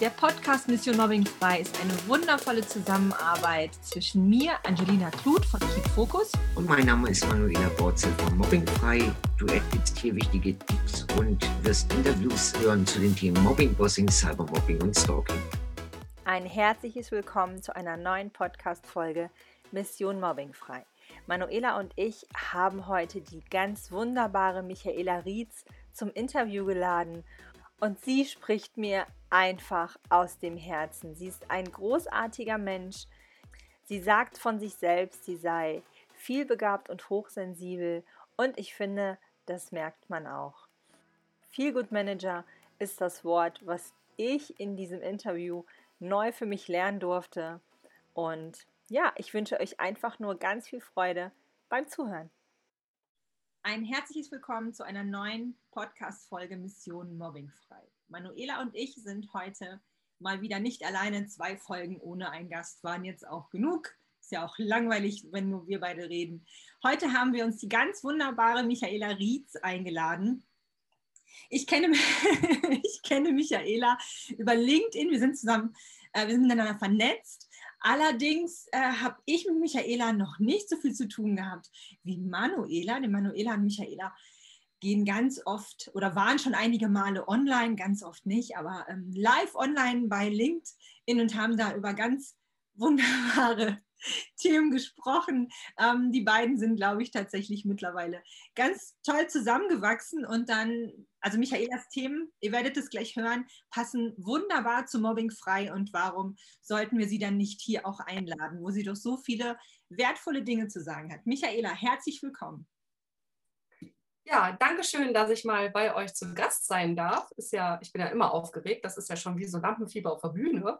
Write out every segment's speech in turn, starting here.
Der Podcast Mission Mobbing Frei ist eine wundervolle Zusammenarbeit zwischen mir, Angelina Kluth von Keep Focus. Und mein Name ist Manuela Borzel von Mobbing Frei. Du erhältst hier wichtige Tipps und wirst Interviews hören zu den Themen Mobbing, Bossing, Cybermobbing und Stalking. Ein herzliches Willkommen zu einer neuen Podcast-Folge Mission Mobbing Frei. Manuela und ich haben heute die ganz wunderbare Michaela Rietz zum Interview geladen und sie spricht mir einfach aus dem Herzen. Sie ist ein großartiger Mensch. Sie sagt von sich selbst, sie sei vielbegabt und hochsensibel und ich finde, das merkt man auch. Feel Good Manager ist das Wort, was ich in diesem Interview neu für mich lernen durfte. Und ja, ich wünsche euch einfach nur ganz viel Freude beim Zuhören. Ein herzliches Willkommen zu einer neuen Podcast-Folge Mission Mobbingfrei. Manuela und ich sind heute mal wieder nicht alleine. Zwei Folgen ohne einen Gast waren jetzt auch genug. Ist ja auch langweilig, wenn nur wir beide reden. Heute haben wir uns die ganz wunderbare Michaela Rietz eingeladen. Ich kenne, ich kenne Michaela über LinkedIn. Wir sind zusammen, äh, wir sind miteinander vernetzt. Allerdings äh, habe ich mit Michaela noch nicht so viel zu tun gehabt wie Manuela. Denn Manuela und Michaela gehen ganz oft oder waren schon einige Male online, ganz oft nicht, aber ähm, live online bei LinkedIn und haben da über ganz wunderbare Themen gesprochen. Ähm, die beiden sind, glaube ich, tatsächlich mittlerweile ganz toll zusammengewachsen und dann, also Michaelas Themen, ihr werdet es gleich hören, passen wunderbar zu Mobbing frei und warum sollten wir sie dann nicht hier auch einladen, wo sie doch so viele wertvolle Dinge zu sagen hat. Michaela, herzlich willkommen. Ja, danke schön, dass ich mal bei euch zu Gast sein darf. Ist ja, ich bin ja immer aufgeregt. Das ist ja schon wie so Lampenfieber auf der Bühne.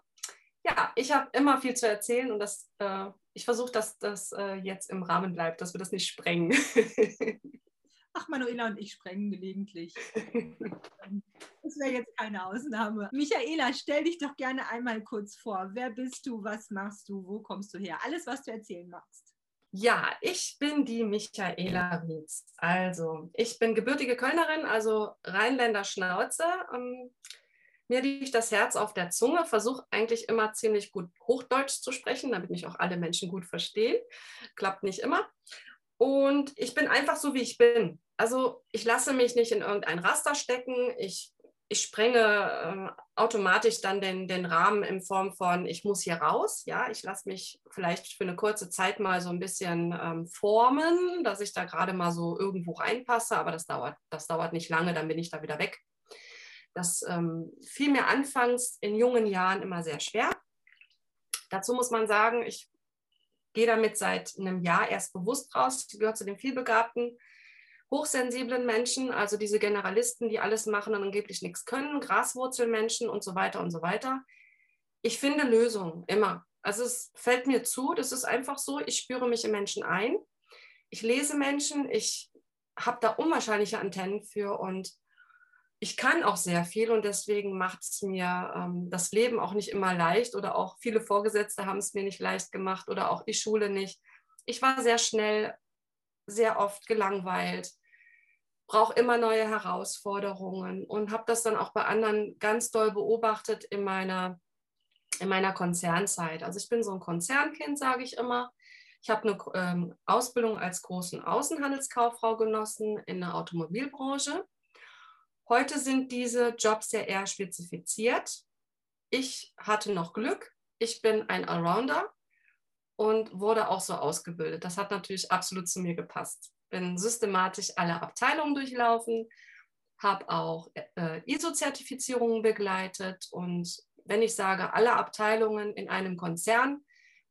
Ja, ich habe immer viel zu erzählen und das, äh, ich versuche, dass das äh, jetzt im Rahmen bleibt, dass wir das nicht sprengen. Ach, Manuela und ich sprengen gelegentlich. Das wäre jetzt keine Ausnahme. Michaela, stell dich doch gerne einmal kurz vor. Wer bist du? Was machst du? Wo kommst du her? Alles, was du erzählen magst. Ja, ich bin die Michaela Rietz. Also, ich bin gebürtige Kölnerin, also Rheinländer Schnauze. Ähm, mir liegt das Herz auf der Zunge, versuche eigentlich immer ziemlich gut Hochdeutsch zu sprechen, damit mich auch alle Menschen gut verstehen. Klappt nicht immer. Und ich bin einfach so, wie ich bin. Also ich lasse mich nicht in irgendein Raster stecken. Ich ich sprenge äh, automatisch dann den, den Rahmen in Form von, ich muss hier raus. Ja, ich lasse mich vielleicht für eine kurze Zeit mal so ein bisschen ähm, formen, dass ich da gerade mal so irgendwo reinpasse, aber das dauert, das dauert nicht lange, dann bin ich da wieder weg. Das ähm, fiel mir anfangs in jungen Jahren immer sehr schwer. Dazu muss man sagen, ich gehe damit seit einem Jahr erst bewusst raus. Ich gehöre zu den vielbegabten hochsensiblen Menschen, also diese Generalisten, die alles machen und angeblich nichts können, Graswurzelmenschen und so weiter und so weiter. Ich finde Lösungen immer. Also es fällt mir zu, das ist einfach so, ich spüre mich in Menschen ein. Ich lese Menschen, ich habe da unwahrscheinliche Antennen für und ich kann auch sehr viel und deswegen macht es mir ähm, das Leben auch nicht immer leicht oder auch viele Vorgesetzte haben es mir nicht leicht gemacht oder auch die Schule nicht. Ich war sehr schnell, sehr oft gelangweilt brauche immer neue Herausforderungen und habe das dann auch bei anderen ganz doll beobachtet in meiner, in meiner Konzernzeit. Also ich bin so ein Konzernkind, sage ich immer. Ich habe eine ähm, Ausbildung als großen Außenhandelskauffrau genossen in der Automobilbranche. Heute sind diese Jobs ja eher spezifiziert. Ich hatte noch Glück. Ich bin ein Allrounder und wurde auch so ausgebildet. Das hat natürlich absolut zu mir gepasst bin systematisch alle Abteilungen durchlaufen, habe auch äh, ISO-Zertifizierungen begleitet und wenn ich sage alle Abteilungen in einem Konzern,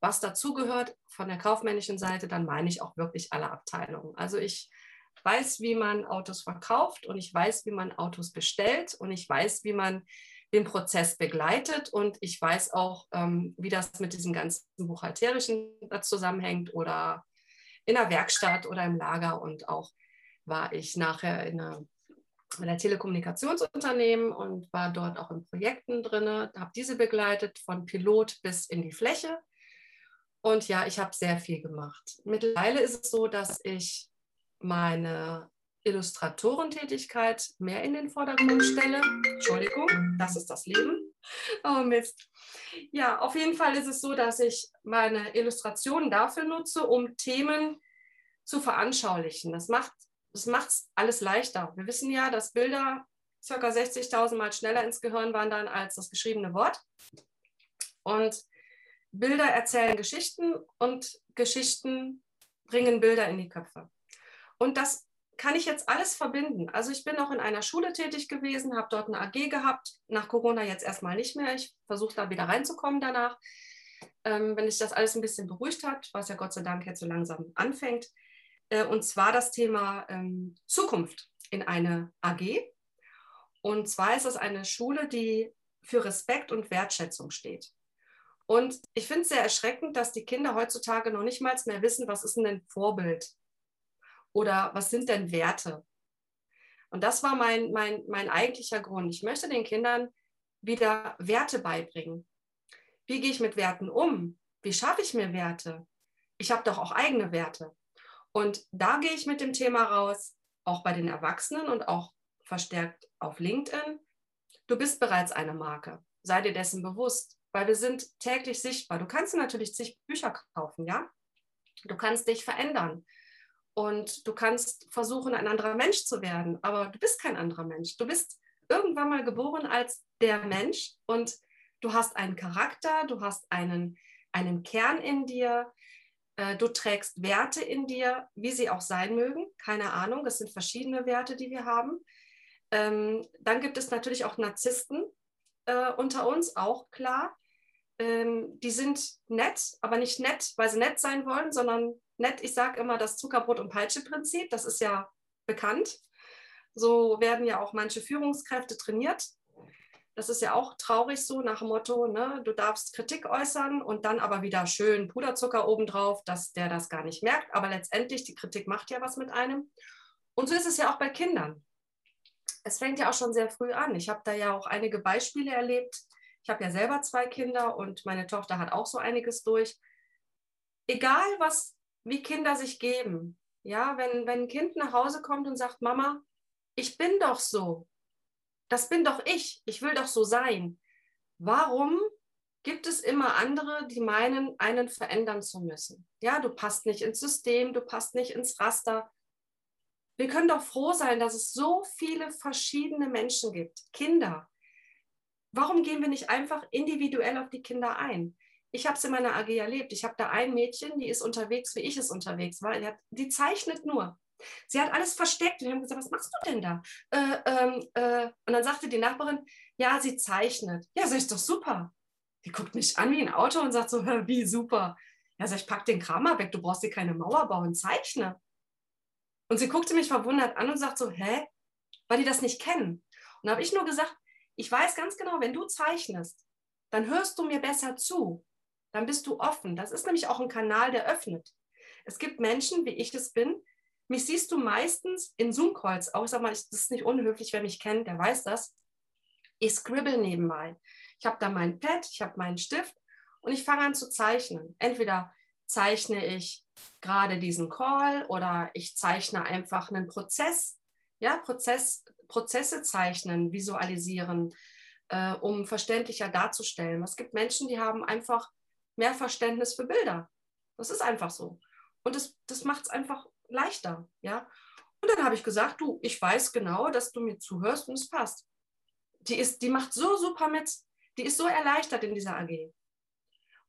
was dazugehört von der kaufmännischen Seite, dann meine ich auch wirklich alle Abteilungen. Also ich weiß, wie man Autos verkauft und ich weiß, wie man Autos bestellt und ich weiß, wie man den Prozess begleitet und ich weiß auch, ähm, wie das mit diesem ganzen Buchhalterischen zusammenhängt oder in der Werkstatt oder im Lager und auch war ich nachher in einer in der Telekommunikationsunternehmen und war dort auch in Projekten drin, habe diese begleitet von Pilot bis in die Fläche. Und ja, ich habe sehr viel gemacht. Mittlerweile ist es so, dass ich meine Illustratorentätigkeit mehr in den Vordergrund stelle. Entschuldigung, das ist das Leben. Oh Mist. Ja, auf jeden Fall ist es so, dass ich meine Illustrationen dafür nutze, um Themen zu veranschaulichen. Das macht das macht alles leichter. Wir wissen ja, dass Bilder ca. 60.000 Mal schneller ins Gehirn wandern als das geschriebene Wort. Und Bilder erzählen Geschichten und Geschichten bringen Bilder in die Köpfe. Und das kann ich jetzt alles verbinden. Also ich bin auch in einer Schule tätig gewesen, habe dort eine AG gehabt, nach Corona jetzt erstmal nicht mehr. Ich versuche da wieder reinzukommen danach, ähm, wenn sich das alles ein bisschen beruhigt hat, was ja Gott sei Dank jetzt so langsam anfängt. Äh, und zwar das Thema ähm, Zukunft in eine AG. Und zwar ist es eine Schule, die für Respekt und Wertschätzung steht. Und ich finde es sehr erschreckend, dass die Kinder heutzutage noch nicht mal mehr wissen, was ist denn ein Vorbild oder was sind denn Werte? Und das war mein, mein, mein eigentlicher Grund. Ich möchte den Kindern wieder Werte beibringen. Wie gehe ich mit Werten um? Wie schaffe ich mir Werte? Ich habe doch auch eigene Werte. Und da gehe ich mit dem Thema raus, auch bei den Erwachsenen und auch verstärkt auf LinkedIn. Du bist bereits eine Marke. Sei dir dessen bewusst, weil wir sind täglich sichtbar. Du kannst natürlich zig Bücher kaufen, ja? Du kannst dich verändern. Und du kannst versuchen, ein anderer Mensch zu werden, aber du bist kein anderer Mensch. Du bist irgendwann mal geboren als der Mensch und du hast einen Charakter, du hast einen, einen Kern in dir, äh, du trägst Werte in dir, wie sie auch sein mögen. Keine Ahnung, es sind verschiedene Werte, die wir haben. Ähm, dann gibt es natürlich auch Narzissten äh, unter uns, auch klar. Ähm, die sind nett, aber nicht nett, weil sie nett sein wollen, sondern nett, ich sage immer das Zuckerbrot- und Peitsche-Prinzip, das ist ja bekannt. So werden ja auch manche Führungskräfte trainiert. Das ist ja auch traurig so nach dem Motto, ne, du darfst Kritik äußern und dann aber wieder schön Puderzucker obendrauf, dass der das gar nicht merkt. Aber letztendlich, die Kritik macht ja was mit einem. Und so ist es ja auch bei Kindern. Es fängt ja auch schon sehr früh an. Ich habe da ja auch einige Beispiele erlebt. Ich habe ja selber zwei Kinder und meine Tochter hat auch so einiges durch. Egal, was wie Kinder sich geben. Ja, wenn, wenn ein Kind nach Hause kommt und sagt, Mama, ich bin doch so. Das bin doch ich. Ich will doch so sein. Warum gibt es immer andere, die meinen, einen verändern zu müssen? Ja, du passt nicht ins System, du passt nicht ins Raster. Wir können doch froh sein, dass es so viele verschiedene Menschen gibt. Kinder. Warum gehen wir nicht einfach individuell auf die Kinder ein? Ich habe es in meiner AG erlebt. Ich habe da ein Mädchen, die ist unterwegs, wie ich es unterwegs war. Die, hat, die zeichnet nur. Sie hat alles versteckt. Wir haben gesagt, was machst du denn da? Äh, ähm, äh, und dann sagte die Nachbarin, ja, sie zeichnet. Ja, sag ich doch super. Die guckt mich an wie ein Auto und sagt so, wie super. Ja, sag ich, pack den Kram mal weg, du brauchst dir keine Mauer bauen, zeichne. Und sie guckte mich verwundert an und sagt so, hä? Weil die das nicht kennen. Und habe ich nur gesagt, ich weiß ganz genau, wenn du zeichnest, dann hörst du mir besser zu dann bist du offen. Das ist nämlich auch ein Kanal, der öffnet. Es gibt Menschen, wie ich es bin. Mich siehst du meistens in Zoom-Calls. Auch sag mal, das ist nicht unhöflich, wer mich kennt, der weiß das. Ich scribble nebenbei. Ich habe da mein Pad, ich habe meinen Stift und ich fange an zu zeichnen. Entweder zeichne ich gerade diesen Call oder ich zeichne einfach einen Prozess. Ja, Prozess, Prozesse zeichnen, visualisieren, äh, um verständlicher darzustellen. Es gibt Menschen, die haben einfach mehr Verständnis für Bilder. Das ist einfach so. Und das, das macht es einfach leichter, ja. Und dann habe ich gesagt, du, ich weiß genau, dass du mir zuhörst und es passt. Die, ist, die macht so super mit, die ist so erleichtert in dieser AG.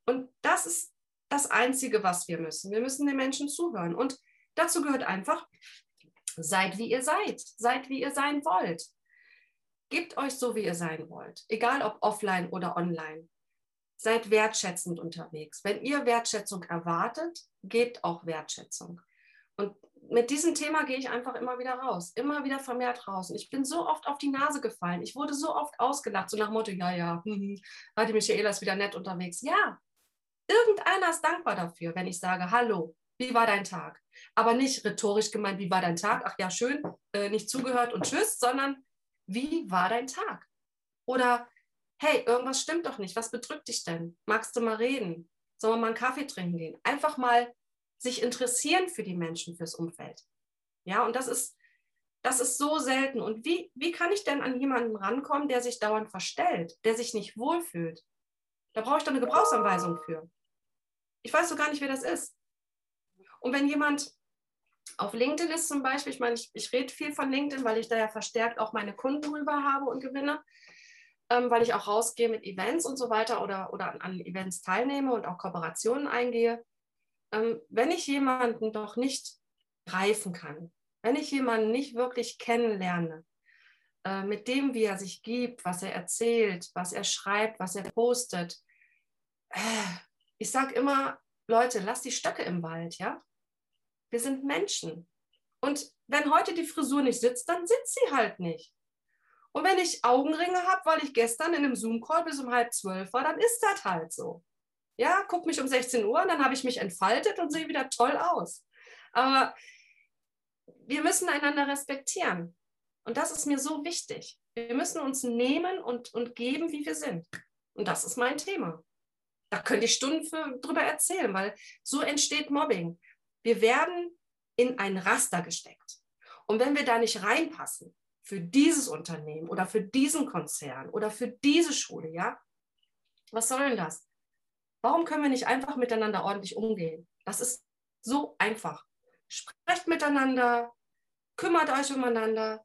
Und das ist das Einzige, was wir müssen. Wir müssen den Menschen zuhören. Und dazu gehört einfach, seid wie ihr seid, seid wie ihr sein wollt. Gebt euch so, wie ihr sein wollt, egal ob offline oder online seid wertschätzend unterwegs. Wenn ihr Wertschätzung erwartet, gebt auch Wertschätzung. Und mit diesem Thema gehe ich einfach immer wieder raus, immer wieder vermehrt raus. Und ich bin so oft auf die Nase gefallen. Ich wurde so oft ausgelacht, so nach Motto, ja, ja, hm, die Michaela ist wieder nett unterwegs. Ja, irgendeiner ist dankbar dafür, wenn ich sage, hallo, wie war dein Tag? Aber nicht rhetorisch gemeint, wie war dein Tag? Ach ja, schön, äh, nicht zugehört und tschüss, sondern wie war dein Tag? Oder hey, irgendwas stimmt doch nicht, was bedrückt dich denn? Magst du mal reden? Sollen wir mal einen Kaffee trinken gehen? Einfach mal sich interessieren für die Menschen, fürs Umfeld. Ja, und das ist, Das ist so selten. Und wie, wie kann ich denn an jemanden rankommen, der sich dauernd verstellt, der sich nicht wohlfühlt? Da brauche ich doch eine Gebrauchsanweisung für. Ich weiß so gar nicht, wer das ist. Und wenn jemand auf LinkedIn ist zum Beispiel, ich meine, ich, ich rede viel von LinkedIn, weil ich da ja verstärkt auch meine Kunden rüber habe und gewinne, ähm, weil ich auch rausgehe mit Events und so weiter oder, oder an, an Events teilnehme und auch Kooperationen eingehe. Ähm, wenn ich jemanden doch nicht greifen kann, wenn ich jemanden nicht wirklich kennenlerne, äh, mit dem, wie er sich gibt, was er erzählt, was er schreibt, was er postet, äh, ich sage immer, Leute, lasst die Stöcke im Wald, ja? Wir sind Menschen. Und wenn heute die Frisur nicht sitzt, dann sitzt sie halt nicht. Und wenn ich Augenringe habe, weil ich gestern in einem Zoom-Call bis um halb zwölf war, dann ist das halt so. Ja, guck mich um 16 Uhr und dann habe ich mich entfaltet und sehe wieder toll aus. Aber wir müssen einander respektieren. Und das ist mir so wichtig. Wir müssen uns nehmen und, und geben, wie wir sind. Und das ist mein Thema. Da könnte ich Stunden für, drüber erzählen, weil so entsteht Mobbing. Wir werden in ein Raster gesteckt. Und wenn wir da nicht reinpassen, für dieses Unternehmen oder für diesen Konzern oder für diese Schule, ja, was soll denn das? Warum können wir nicht einfach miteinander ordentlich umgehen? Das ist so einfach. Sprecht miteinander, kümmert euch umeinander,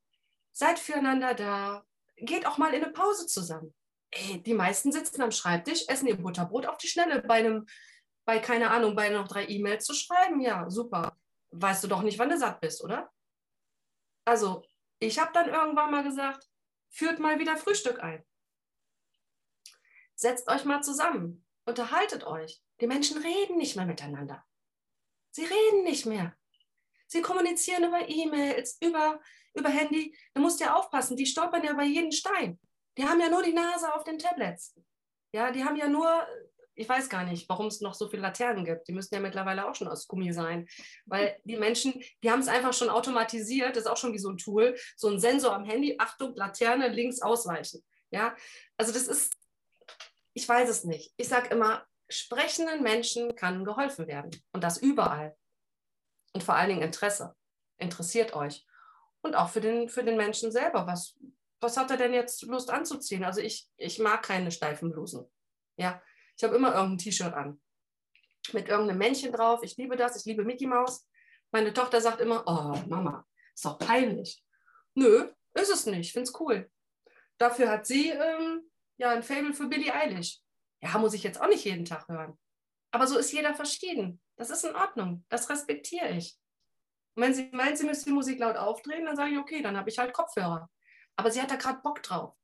seid füreinander da, geht auch mal in eine Pause zusammen. Ey, die meisten sitzen am Schreibtisch, essen ihr Butterbrot auf die Schnelle bei einem bei, keine Ahnung, bei noch drei E-Mails zu schreiben, ja, super. Weißt du doch nicht, wann du satt bist, oder? Also, ich habe dann irgendwann mal gesagt, führt mal wieder Frühstück ein. Setzt euch mal zusammen, unterhaltet euch. Die Menschen reden nicht mehr miteinander. Sie reden nicht mehr. Sie kommunizieren über E-Mails, über, über Handy. Du musst ja aufpassen, die stolpern ja bei jedem Stein. Die haben ja nur die Nase auf den Tablets. Ja, die haben ja nur ich weiß gar nicht, warum es noch so viele Laternen gibt. Die müssen ja mittlerweile auch schon aus Gummi sein. Weil die Menschen, die haben es einfach schon automatisiert, das ist auch schon wie so ein Tool, so ein Sensor am Handy, Achtung, Laterne, links ausweichen. Ja, also das ist, ich weiß es nicht. Ich sage immer, sprechenden Menschen kann geholfen werden. Und das überall. Und vor allen Dingen Interesse. Interessiert euch. Und auch für den, für den Menschen selber. Was, was hat er denn jetzt Lust anzuziehen? Also ich, ich mag keine steifen Blusen. Ja, ich habe immer irgendein T-Shirt an. Mit irgendeinem Männchen drauf. Ich liebe das. Ich liebe Mickey Mouse. Meine Tochter sagt immer, oh Mama, ist doch peinlich. Nö, ist es nicht. Ich finde es cool. Dafür hat sie ähm, ja ein Fable für Billie Eilish. Ja, muss ich jetzt auch nicht jeden Tag hören. Aber so ist jeder verschieden. Das ist in Ordnung. Das respektiere ich. Und wenn sie meint, sie müsste die Musik laut aufdrehen, dann sage ich, okay, dann habe ich halt Kopfhörer. Aber sie hat da gerade Bock drauf.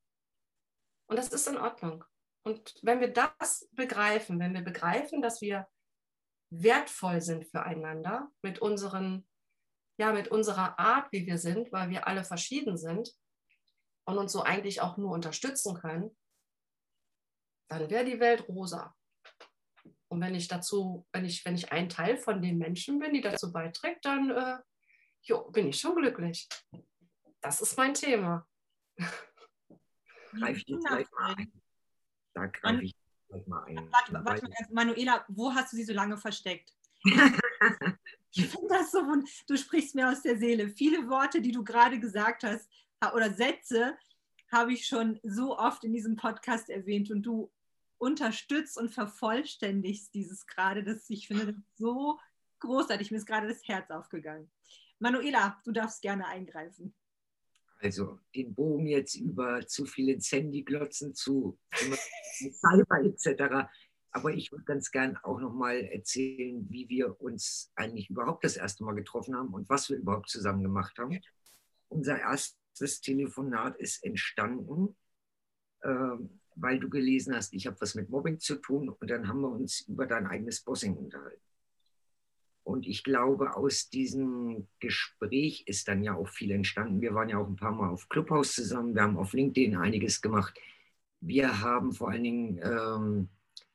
Und das ist in Ordnung. Und wenn wir das begreifen, wenn wir begreifen, dass wir wertvoll sind füreinander mit unseren, ja, mit unserer Art, wie wir sind, weil wir alle verschieden sind und uns so eigentlich auch nur unterstützen können, dann wäre die Welt rosa. Und wenn ich dazu, wenn ich, wenn ich ein Teil von den Menschen bin, die dazu beiträgt, dann äh, jo, bin ich schon glücklich. Das ist mein Thema. Greif ich gleich mal ein. Da greife ich gleich mal ein. Warte, warte mal, Manuela, wo hast du sie so lange versteckt? ich finde das so. Du sprichst mir aus der Seele. Viele Worte, die du gerade gesagt hast, oder Sätze, habe ich schon so oft in diesem Podcast erwähnt und du unterstützt und vervollständigst dieses gerade, dass ich finde das so großartig. Mir ist gerade das Herz aufgegangen. Manuela, du darfst gerne eingreifen. Also den Bogen jetzt über zu viele Handy-Glotzen zu Cyber etc. Aber ich würde ganz gern auch nochmal erzählen, wie wir uns eigentlich überhaupt das erste Mal getroffen haben und was wir überhaupt zusammen gemacht haben. Unser erstes Telefonat ist entstanden, äh, weil du gelesen hast, ich habe was mit Mobbing zu tun und dann haben wir uns über dein eigenes Bossing unterhalten. Und ich glaube, aus diesem Gespräch ist dann ja auch viel entstanden. Wir waren ja auch ein paar Mal auf Clubhouse zusammen, wir haben auf LinkedIn einiges gemacht. Wir haben vor allen Dingen ähm,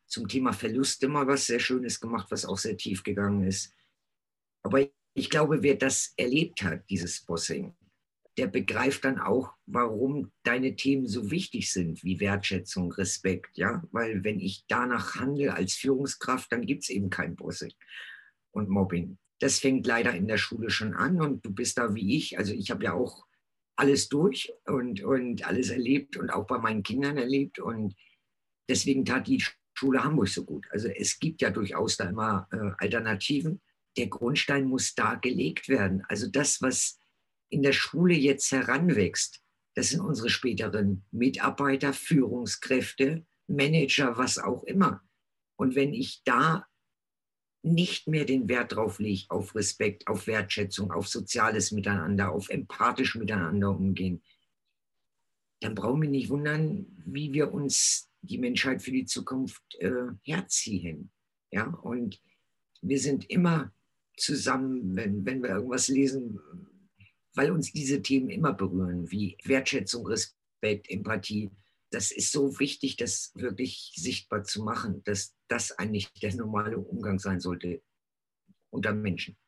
zum Thema Verluste mal was sehr Schönes gemacht, was auch sehr tief gegangen ist. Aber ich glaube, wer das erlebt hat, dieses Bossing, der begreift dann auch, warum deine Themen so wichtig sind, wie Wertschätzung, Respekt. Ja? Weil wenn ich danach handle als Führungskraft, dann gibt es eben kein Bossing und Mobbing. Das fängt leider in der Schule schon an und du bist da wie ich. Also ich habe ja auch alles durch und, und alles erlebt und auch bei meinen Kindern erlebt. Und deswegen tat die Schule Hamburg so gut. Also es gibt ja durchaus da immer äh, Alternativen. Der Grundstein muss da gelegt werden. Also das, was in der Schule jetzt heranwächst, das sind unsere späteren Mitarbeiter, Führungskräfte, Manager, was auch immer. Und wenn ich da nicht mehr den Wert drauf lege, auf Respekt, auf Wertschätzung, auf soziales Miteinander, auf empathisch miteinander umgehen, dann brauchen wir nicht wundern, wie wir uns die Menschheit für die Zukunft äh, herziehen. Ja, und wir sind immer zusammen, wenn, wenn wir irgendwas lesen, weil uns diese Themen immer berühren, wie Wertschätzung, Respekt, Empathie. Das ist so wichtig, das wirklich sichtbar zu machen, dass das eigentlich der normale Umgang sein sollte unter Menschen.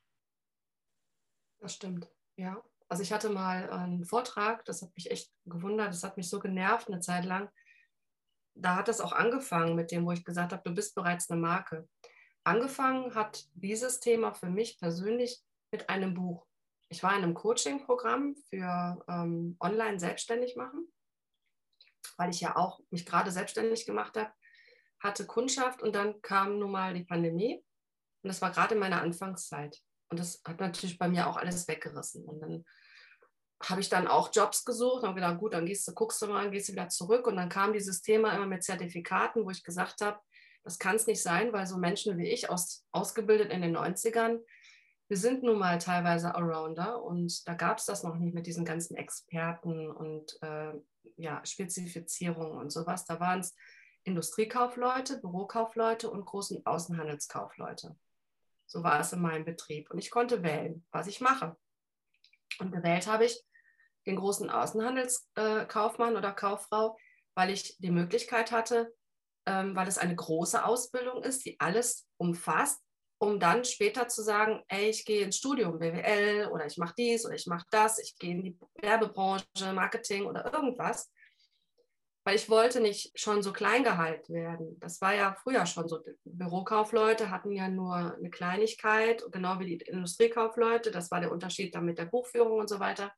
Das stimmt, ja. Also ich hatte mal einen Vortrag, das hat mich echt gewundert, das hat mich so genervt eine Zeit lang. Da hat es auch angefangen mit dem, wo ich gesagt habe, du bist bereits eine Marke. Angefangen hat dieses Thema für mich persönlich mit einem Buch. Ich war in einem Coaching-Programm für ähm, online selbstständig machen, weil ich ja auch mich gerade selbstständig gemacht habe hatte Kundschaft und dann kam nun mal die Pandemie. Und das war gerade in meiner Anfangszeit. Und das hat natürlich bei mir auch alles weggerissen. Und dann habe ich dann auch Jobs gesucht und habe gedacht, gut, dann gehst du, guckst du mal, gehst du wieder zurück. Und dann kam dieses Thema immer mit Zertifikaten, wo ich gesagt habe, das kann es nicht sein, weil so Menschen wie ich, aus, ausgebildet in den 90ern, wir sind nun mal teilweise Arounder und da gab es das noch nicht mit diesen ganzen Experten und äh, ja, Spezifizierungen und sowas. Da waren es Industriekaufleute, Bürokaufleute und großen Außenhandelskaufleute. So war es in meinem Betrieb. Und ich konnte wählen, was ich mache. Und gewählt habe ich den großen Außenhandelskaufmann oder Kauffrau, weil ich die Möglichkeit hatte, ähm, weil es eine große Ausbildung ist, die alles umfasst, um dann später zu sagen, ey, ich gehe ins Studium BWL oder ich mache dies oder ich mache das, ich gehe in die Werbebranche, Marketing oder irgendwas weil ich wollte nicht schon so klein gehalten werden. Das war ja früher schon so. Bürokaufleute hatten ja nur eine Kleinigkeit, genau wie die Industriekaufleute. Das war der Unterschied dann mit der Buchführung und so weiter.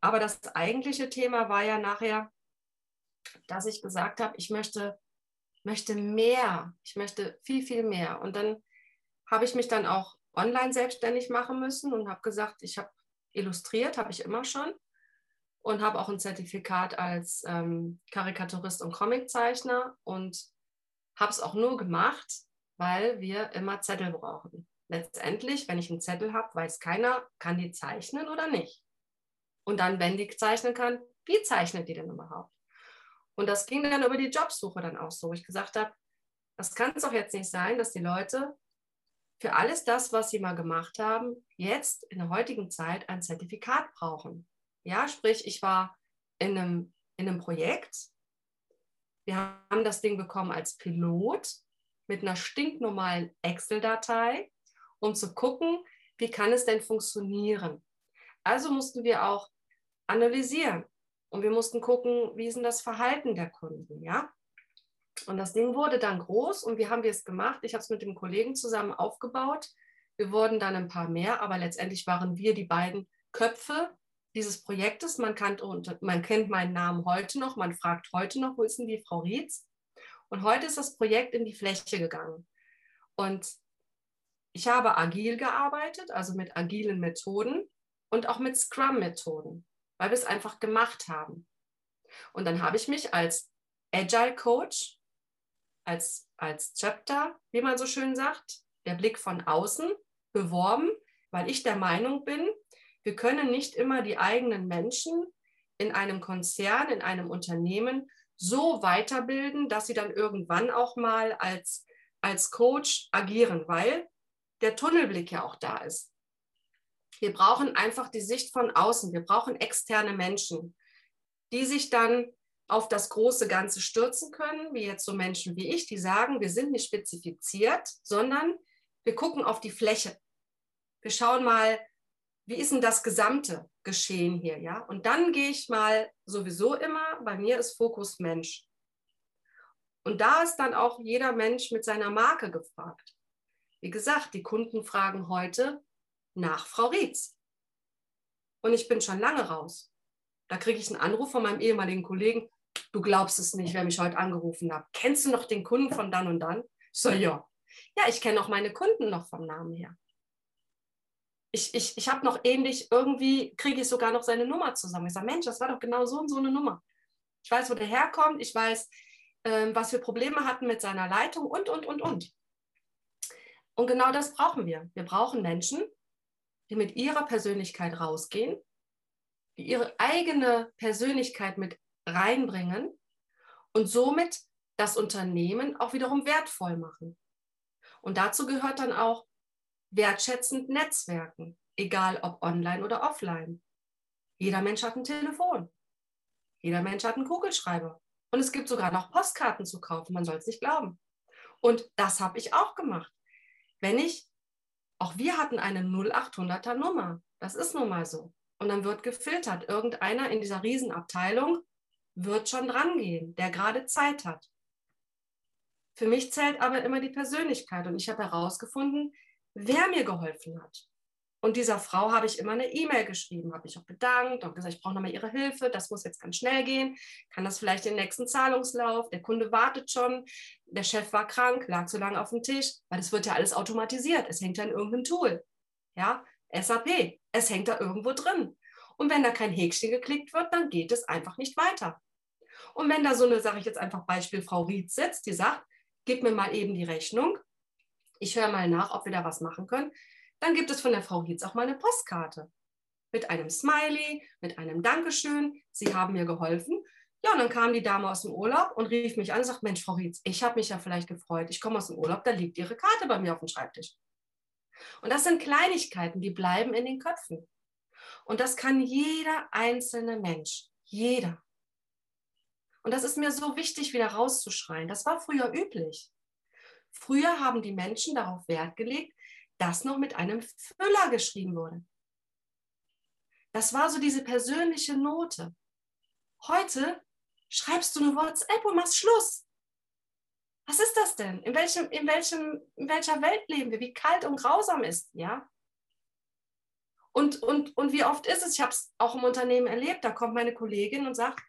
Aber das eigentliche Thema war ja nachher, dass ich gesagt habe, ich möchte, möchte mehr, ich möchte viel, viel mehr. Und dann habe ich mich dann auch online selbstständig machen müssen und habe gesagt, ich habe illustriert, habe ich immer schon und habe auch ein Zertifikat als ähm, Karikaturist und Comiczeichner und habe es auch nur gemacht, weil wir immer Zettel brauchen. Letztendlich, wenn ich einen Zettel habe, weiß keiner, kann die zeichnen oder nicht. Und dann, wenn die zeichnen kann, wie zeichnet die denn überhaupt? Und das ging dann über die Jobsuche dann auch so, ich gesagt habe, das kann es doch jetzt nicht sein, dass die Leute für alles das, was sie mal gemacht haben, jetzt in der heutigen Zeit ein Zertifikat brauchen. Ja, sprich, ich war in einem, in einem Projekt. Wir haben das Ding bekommen als Pilot mit einer stinknormalen Excel-Datei, um zu gucken, wie kann es denn funktionieren. Also mussten wir auch analysieren und wir mussten gucken, wie ist denn das Verhalten der Kunden, ja? Und das Ding wurde dann groß und wie haben wir es gemacht? Ich habe es mit dem Kollegen zusammen aufgebaut. Wir wurden dann ein paar mehr, aber letztendlich waren wir die beiden Köpfe dieses Projektes. Man, kann, man kennt meinen Namen heute noch, man fragt heute noch, wo ist denn die Frau Rietz? Und heute ist das Projekt in die Fläche gegangen. Und ich habe agil gearbeitet, also mit agilen Methoden und auch mit Scrum-Methoden, weil wir es einfach gemacht haben. Und dann habe ich mich als Agile Coach, als, als Chapter, wie man so schön sagt, der Blick von außen, beworben, weil ich der Meinung bin, wir können nicht immer die eigenen Menschen in einem Konzern, in einem Unternehmen so weiterbilden, dass sie dann irgendwann auch mal als, als Coach agieren, weil der Tunnelblick ja auch da ist. Wir brauchen einfach die Sicht von außen. Wir brauchen externe Menschen, die sich dann auf das große Ganze stürzen können, wie jetzt so Menschen wie ich, die sagen, wir sind nicht spezifiziert, sondern wir gucken auf die Fläche. Wir schauen mal, wie ist denn das gesamte Geschehen hier, ja? Und dann gehe ich mal sowieso immer, bei mir ist Fokus Mensch. Und da ist dann auch jeder Mensch mit seiner Marke gefragt. Wie gesagt, die Kunden fragen heute nach Frau Rietz. Und ich bin schon lange raus. Da kriege ich einen Anruf von meinem ehemaligen Kollegen. Du glaubst es nicht, wer mich heute angerufen hat. Kennst du noch den Kunden von dann und dann? So, ja. Ja, ich kenne auch meine Kunden noch vom Namen her. Ich, ich, ich habe noch ähnlich, irgendwie kriege ich sogar noch seine Nummer zusammen. Ich sage, Mensch, das war doch genau so und so eine Nummer. Ich weiß, wo der herkommt. Ich weiß, ähm, was wir Probleme hatten mit seiner Leitung und, und, und, und. Und genau das brauchen wir. Wir brauchen Menschen, die mit ihrer Persönlichkeit rausgehen, die ihre eigene Persönlichkeit mit reinbringen und somit das Unternehmen auch wiederum wertvoll machen. Und dazu gehört dann auch wertschätzend Netzwerken, egal ob online oder offline. Jeder Mensch hat ein Telefon. Jeder Mensch hat einen Kugelschreiber. Und es gibt sogar noch Postkarten zu kaufen, man soll es nicht glauben. Und das habe ich auch gemacht. Wenn ich, auch wir hatten eine 0800er Nummer, das ist nun mal so. Und dann wird gefiltert. Irgendeiner in dieser Riesenabteilung wird schon drangehen, der gerade Zeit hat. Für mich zählt aber immer die Persönlichkeit und ich habe herausgefunden, wer mir geholfen hat. Und dieser Frau habe ich immer eine E-Mail geschrieben, habe ich auch bedankt und gesagt, ich brauche nochmal Ihre Hilfe, das muss jetzt ganz schnell gehen. Kann das vielleicht den nächsten Zahlungslauf? Der Kunde wartet schon, der Chef war krank, lag so lange auf dem Tisch, weil es wird ja alles automatisiert. Es hängt ja in irgendeinem Tool. Ja, SAP, es hängt da irgendwo drin. Und wenn da kein Häkchen geklickt wird, dann geht es einfach nicht weiter. Und wenn da so eine, sage ich jetzt einfach Beispiel, Frau Ried sitzt, die sagt, gib mir mal eben die Rechnung, ich höre mal nach, ob wir da was machen können, dann gibt es von der Frau Rietz auch mal eine Postkarte mit einem Smiley, mit einem Dankeschön. Sie haben mir geholfen. Ja, und dann kam die Dame aus dem Urlaub und rief mich an und sagt, Mensch, Frau Rietz, ich habe mich ja vielleicht gefreut. Ich komme aus dem Urlaub, da liegt Ihre Karte bei mir auf dem Schreibtisch. Und das sind Kleinigkeiten, die bleiben in den Köpfen. Und das kann jeder einzelne Mensch, jeder. Und das ist mir so wichtig, wieder rauszuschreien. Das war früher üblich. Früher haben die Menschen darauf Wert gelegt, das noch mit einem Füller geschrieben wurde. Das war so diese persönliche Note. Heute schreibst du eine WhatsApp und machst Schluss. Was ist das denn? In, welchem, in, welchem, in welcher Welt leben wir? Wie kalt und grausam ist, ja? Und, und, und wie oft ist es, ich habe es auch im Unternehmen erlebt, da kommt meine Kollegin und sagt,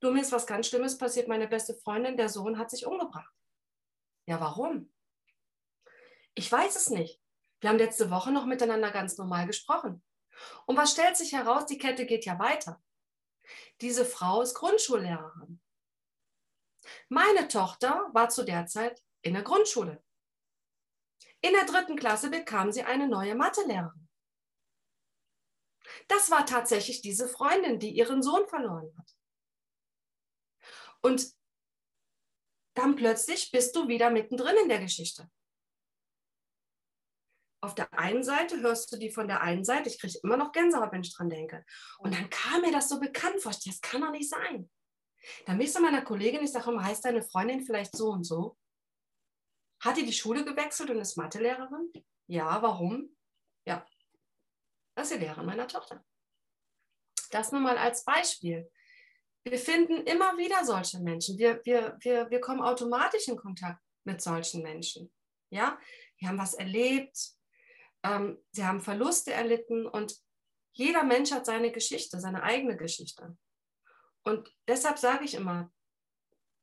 du, mir ist was ganz Schlimmes passiert, meine beste Freundin, der Sohn hat sich umgebracht. Ja, warum? Ich weiß es nicht. Wir haben letzte Woche noch miteinander ganz normal gesprochen. Und was stellt sich heraus? Die Kette geht ja weiter. Diese Frau ist Grundschullehrerin. Meine Tochter war zu der Zeit in der Grundschule. In der dritten Klasse bekam sie eine neue Mathelehrerin. Das war tatsächlich diese Freundin, die ihren Sohn verloren hat. Und dann plötzlich bist du wieder mittendrin in der Geschichte auf der einen Seite hörst du die von der einen Seite, ich kriege immer noch Gänsehaut, wenn ich dran denke. Und dann kam mir das so bekannt vor, das kann doch nicht sein. Dann bin ich zu meiner Kollegin, ich sage immer, heißt deine Freundin vielleicht so und so? Hat die die Schule gewechselt und ist Mathelehrerin? Ja, warum? Ja, das ist die Lehrerin meiner Tochter. Das nur mal als Beispiel. Wir finden immer wieder solche Menschen. Wir, wir, wir, wir kommen automatisch in Kontakt mit solchen Menschen. Ja, wir haben was erlebt, ähm, sie haben Verluste erlitten und jeder Mensch hat seine Geschichte, seine eigene Geschichte. Und deshalb sage ich immer,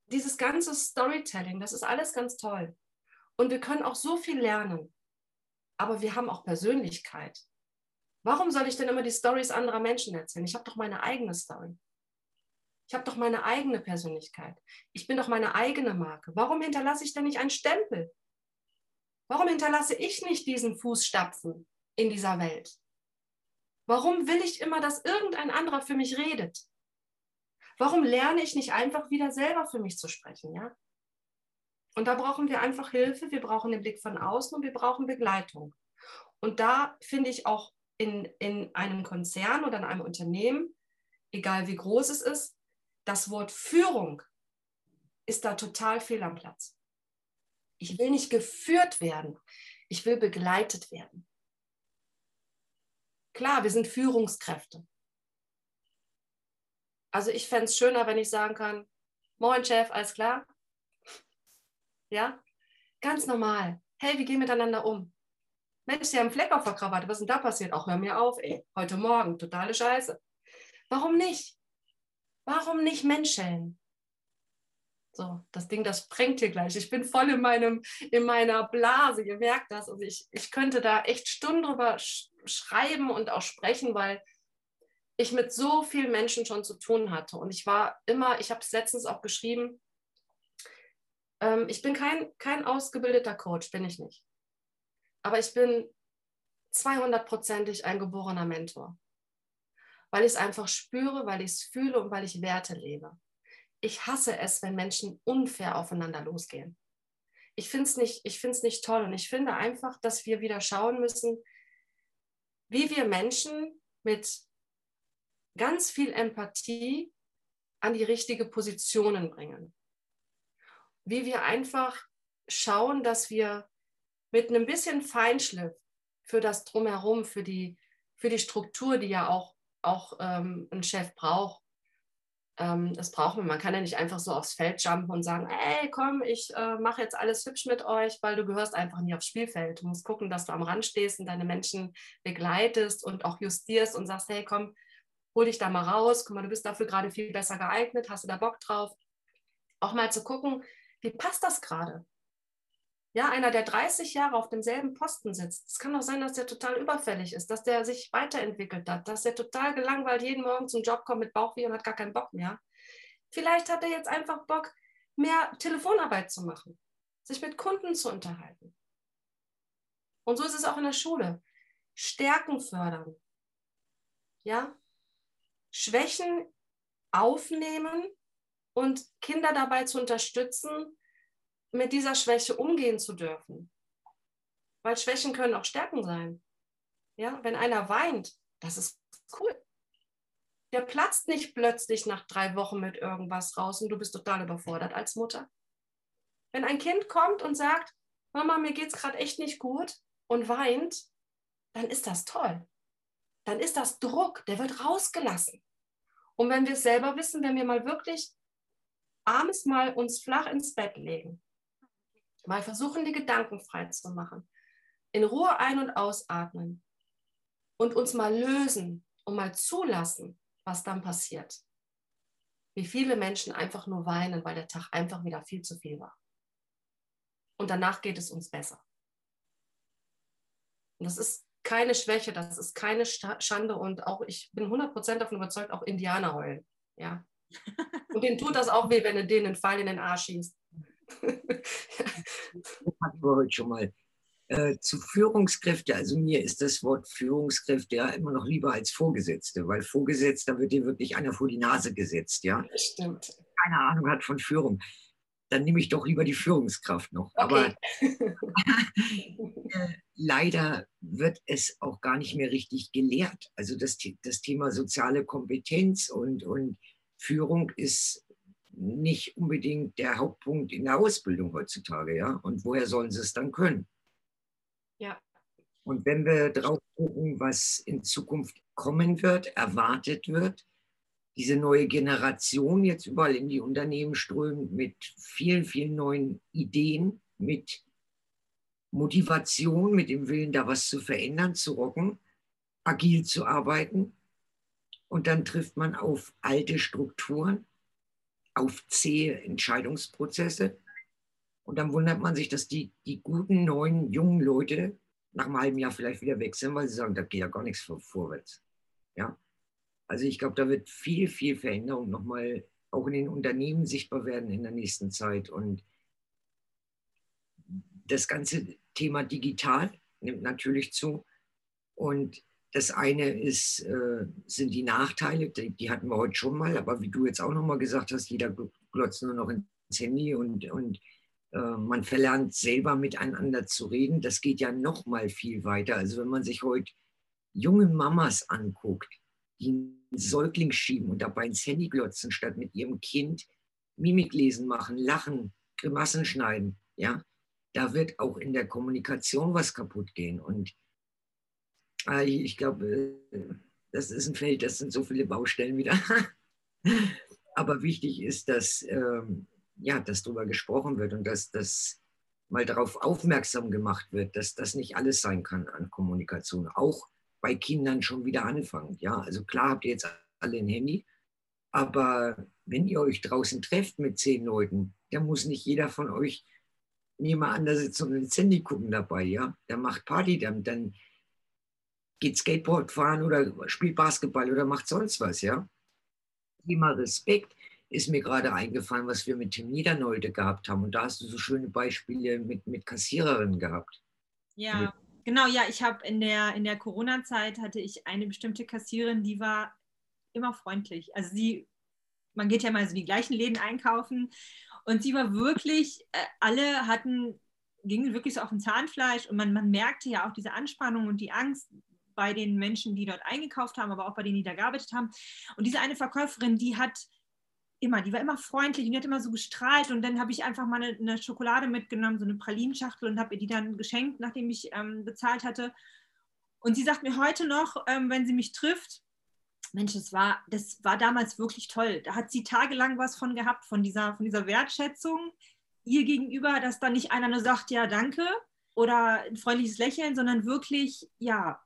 dieses ganze Storytelling, das ist alles ganz toll. Und wir können auch so viel lernen. Aber wir haben auch Persönlichkeit. Warum soll ich denn immer die Stories anderer Menschen erzählen? Ich habe doch meine eigene Story. Ich habe doch meine eigene Persönlichkeit. Ich bin doch meine eigene Marke. Warum hinterlasse ich denn nicht einen Stempel? Warum hinterlasse ich nicht diesen Fußstapfen in dieser Welt? Warum will ich immer, dass irgendein anderer für mich redet? Warum lerne ich nicht einfach wieder selber für mich zu sprechen, ja? Und da brauchen wir einfach Hilfe, wir brauchen den Blick von außen und wir brauchen Begleitung. Und da finde ich auch in, in einem Konzern oder in einem Unternehmen, egal wie groß es ist, das Wort Führung ist da total fehl am Platz. Ich will nicht geführt werden. Ich will begleitet werden. Klar, wir sind Führungskräfte. Also ich fände es schöner, wenn ich sagen kann, moin Chef, alles klar? Ja, ganz normal. hey, wie gehen wir miteinander um? Mensch, Sie haben einen Fleck auf der Krawatte, was ist denn da passiert? Auch hör mir auf, ey, heute Morgen, totale Scheiße. Warum nicht? Warum nicht Menschen? So, das Ding, das sprengt hier gleich. Ich bin voll in, meinem, in meiner Blase, ihr merkt das. Also ich, ich könnte da echt Stunden drüber sch schreiben und auch sprechen, weil ich mit so vielen Menschen schon zu tun hatte. Und ich war immer, ich habe es letztens auch geschrieben, ähm, ich bin kein, kein ausgebildeter Coach, bin ich nicht. Aber ich bin 200%ig ein geborener Mentor. Weil ich es einfach spüre, weil ich es fühle und weil ich Werte lebe. Ich hasse es, wenn Menschen unfair aufeinander losgehen. Ich finde es nicht, nicht toll und ich finde einfach, dass wir wieder schauen müssen, wie wir Menschen mit ganz viel Empathie an die richtige Positionen bringen. Wie wir einfach schauen, dass wir mit einem bisschen Feinschliff für das Drumherum, für die, für die Struktur, die ja auch, auch ähm, ein Chef braucht. Ähm, das brauchen wir. Man kann ja nicht einfach so aufs Feld jumpen und sagen, ey, komm, ich äh, mache jetzt alles hübsch mit euch, weil du gehörst einfach nie aufs Spielfeld. Du musst gucken, dass du am Rand stehst und deine Menschen begleitest und auch justierst und sagst, hey, komm, hol dich da mal raus. Guck mal, du bist dafür gerade viel besser geeignet. Hast du da Bock drauf? Auch mal zu gucken, wie passt das gerade? Ja, einer, der 30 Jahre auf demselben Posten sitzt. Es kann doch sein, dass der total überfällig ist, dass der sich weiterentwickelt hat, dass der total gelangweilt jeden Morgen zum Job kommt mit Bauchweh und hat gar keinen Bock mehr. Vielleicht hat er jetzt einfach Bock, mehr Telefonarbeit zu machen, sich mit Kunden zu unterhalten. Und so ist es auch in der Schule. Stärken fördern. Ja? Schwächen aufnehmen und Kinder dabei zu unterstützen, mit dieser Schwäche umgehen zu dürfen. Weil Schwächen können auch Stärken sein. Ja, wenn einer weint, das ist cool. Der platzt nicht plötzlich nach drei Wochen mit irgendwas raus und du bist total überfordert als Mutter. Wenn ein Kind kommt und sagt, Mama, mir geht es gerade echt nicht gut und weint, dann ist das toll. Dann ist das Druck, der wird rausgelassen. Und wenn wir es selber wissen, wenn wir mal wirklich abends mal uns flach ins Bett legen Mal versuchen, die Gedanken frei zu machen. In Ruhe ein- und ausatmen. Und uns mal lösen und mal zulassen, was dann passiert. Wie viele Menschen einfach nur weinen, weil der Tag einfach wieder viel zu viel war. Und danach geht es uns besser. Und das ist keine Schwäche, das ist keine Schande und auch, ich bin 100% davon überzeugt, auch Indianer heulen. Ja. Und denen tut das auch weh, wenn du denen einen Pfeil in den Arsch schießt hatten wir heute schon mal. Äh, zu Führungskräfte, also mir ist das Wort Führungskräfte ja immer noch lieber als Vorgesetzte, weil Vorgesetzter wird dir wirklich einer vor die Nase gesetzt, ja. Stimmt. Keine Ahnung hat von Führung. Dann nehme ich doch lieber die Führungskraft noch. Okay. Aber äh, leider wird es auch gar nicht mehr richtig gelehrt. Also das, das Thema soziale Kompetenz und, und Führung ist nicht unbedingt der Hauptpunkt in der Ausbildung heutzutage, ja. Und woher sollen sie es dann können? Ja. Und wenn wir drauf gucken, was in Zukunft kommen wird, erwartet wird, diese neue Generation jetzt überall in die Unternehmen strömt mit vielen, vielen neuen Ideen, mit Motivation, mit dem Willen, da was zu verändern, zu rocken, agil zu arbeiten. Und dann trifft man auf alte Strukturen, auf zähe Entscheidungsprozesse. Und dann wundert man sich, dass die, die guten, neuen, jungen Leute nach einem halben Jahr vielleicht wieder weg sind, weil sie sagen, da geht ja gar nichts vorwärts. Ja? Also ich glaube, da wird viel, viel Veränderung nochmal auch in den Unternehmen sichtbar werden in der nächsten Zeit. Und das ganze Thema digital nimmt natürlich zu. Und das eine ist, äh, sind die Nachteile, die, die, hatten wir heute schon mal, aber wie du jetzt auch nochmal gesagt hast, jeder glotzt nur noch ins Handy und, und äh, man verlernt selber miteinander zu reden. Das geht ja nochmal viel weiter. Also wenn man sich heute junge Mamas anguckt, die Säugling schieben und dabei ins Handy glotzen, statt mit ihrem Kind Mimiklesen machen, lachen, Grimassen schneiden, ja, da wird auch in der Kommunikation was kaputt gehen. Und Ah, ich glaube, das ist ein Feld, das sind so viele Baustellen wieder. Aber wichtig ist, dass, ähm, ja, dass darüber gesprochen wird und dass, dass mal darauf aufmerksam gemacht wird, dass das nicht alles sein kann an Kommunikation. Auch bei Kindern schon wieder anfangen. Ja, also klar habt ihr jetzt alle ein Handy, aber wenn ihr euch draußen trefft mit zehn Leuten, dann muss nicht jeder von euch niemand da sitzt und ins Handy gucken dabei, ja. Der macht Party, dann, dann geht Skateboard fahren oder spielt Basketball oder macht sonst was, ja. Thema Respekt ist mir gerade eingefallen, was wir mit Tim Niedernolde gehabt haben. Und da hast du so schöne Beispiele mit, mit Kassiererinnen gehabt. Ja, mit genau, ja, ich habe in der, in der Corona-Zeit hatte ich eine bestimmte Kassiererin, die war immer freundlich. Also sie, man geht ja mal so die gleichen Läden einkaufen und sie war wirklich, äh, alle hatten, gingen wirklich so auf dem Zahnfleisch und man, man merkte ja auch diese Anspannung und die Angst bei den Menschen, die dort eingekauft haben, aber auch bei denen, die da gearbeitet haben. Und diese eine Verkäuferin, die hat immer, die war immer freundlich und die hat immer so gestrahlt und dann habe ich einfach mal eine, eine, Schokolade mitgenommen, so eine Pralinschachtel und habe ihr die dann geschenkt, nachdem ich ähm, bezahlt hatte. Und sie sagt mir heute noch, ähm, wenn sie mich trifft, Mensch, das war, das war damals wirklich toll. Da hat sie tagelang was von gehabt, von dieser, von dieser Wertschätzung ihr gegenüber, dass da nicht einer nur sagt, ja, danke oder ein freundliches Lächeln, sondern wirklich, ja,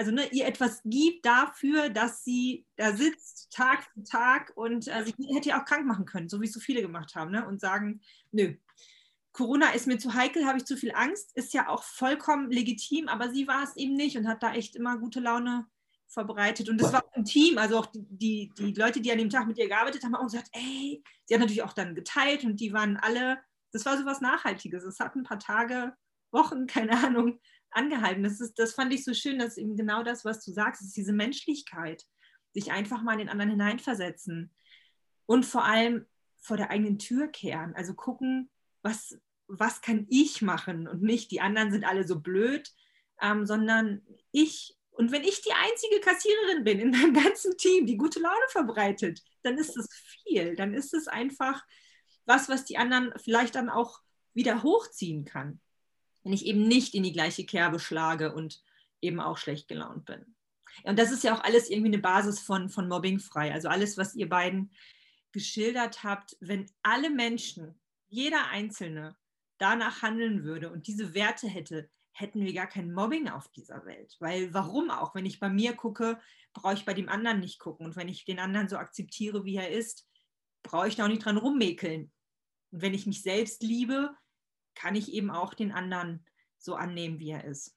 also ne, ihr etwas gibt dafür, dass sie da sitzt, Tag für Tag und äh, sie hätte ja auch krank machen können, so wie es so viele gemacht haben, ne? und sagen, nö, Corona ist mir zu heikel, habe ich zu viel Angst, ist ja auch vollkommen legitim, aber sie war es eben nicht und hat da echt immer gute Laune verbreitet. Und das war ein Team, also auch die, die, die Leute, die an dem Tag mit ihr gearbeitet haben, haben auch gesagt, ey, sie hat natürlich auch dann geteilt und die waren alle, das war so was Nachhaltiges. Es hat ein paar Tage, Wochen, keine Ahnung, angehalten. Das, ist, das fand ich so schön, dass eben genau das, was du sagst, ist diese Menschlichkeit, sich einfach mal in den anderen hineinversetzen und vor allem vor der eigenen Tür kehren. Also gucken, was, was kann ich machen und nicht die anderen sind alle so blöd, ähm, sondern ich. Und wenn ich die einzige Kassiererin bin in meinem ganzen Team, die gute Laune verbreitet, dann ist es viel. Dann ist es einfach was, was die anderen vielleicht dann auch wieder hochziehen kann wenn ich eben nicht in die gleiche Kerbe schlage und eben auch schlecht gelaunt bin. Und das ist ja auch alles irgendwie eine Basis von, von Mobbing frei. Also alles, was ihr beiden geschildert habt, wenn alle Menschen, jeder Einzelne danach handeln würde und diese Werte hätte, hätten wir gar kein Mobbing auf dieser Welt. Weil warum auch? Wenn ich bei mir gucke, brauche ich bei dem anderen nicht gucken. Und wenn ich den anderen so akzeptiere, wie er ist, brauche ich da auch nicht dran rummäkeln. Und wenn ich mich selbst liebe, kann ich eben auch den anderen so annehmen, wie er ist.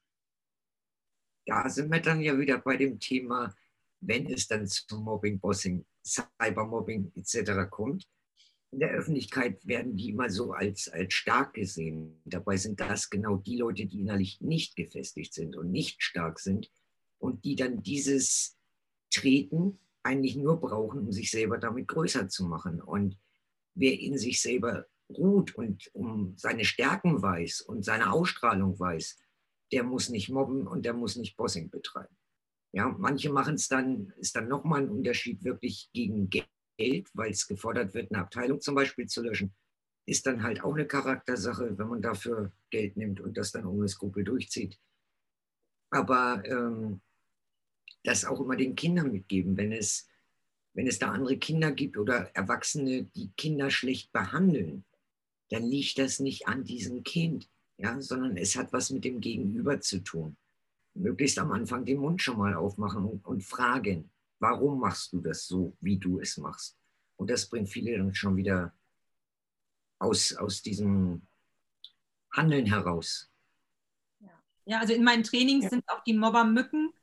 Da sind wir dann ja wieder bei dem Thema, wenn es dann zu Mobbing, Bossing, Cybermobbing etc. kommt. In der Öffentlichkeit werden die immer so als, als stark gesehen. Dabei sind das genau die Leute, die innerlich nicht gefestigt sind und nicht stark sind und die dann dieses Treten eigentlich nur brauchen, um sich selber damit größer zu machen. Und wer in sich selber ruht und um seine Stärken weiß und seine Ausstrahlung weiß, der muss nicht mobben und der muss nicht Bossing betreiben. Ja, manche machen es dann, ist dann nochmal ein Unterschied wirklich gegen Geld, weil es gefordert wird, eine Abteilung zum Beispiel zu löschen. Ist dann halt auch eine Charaktersache, wenn man dafür Geld nimmt und das dann ohne Skrupel durchzieht. Aber ähm, das auch immer den Kindern mitgeben, wenn es, wenn es da andere Kinder gibt oder Erwachsene, die Kinder schlecht behandeln, dann liegt das nicht an diesem Kind, ja, sondern es hat was mit dem Gegenüber zu tun. Möglichst am Anfang den Mund schon mal aufmachen und, und fragen, warum machst du das so, wie du es machst? Und das bringt viele dann schon wieder aus, aus diesem Handeln heraus. Ja, also in meinen Trainings ja. sind auch die Mobber Mücken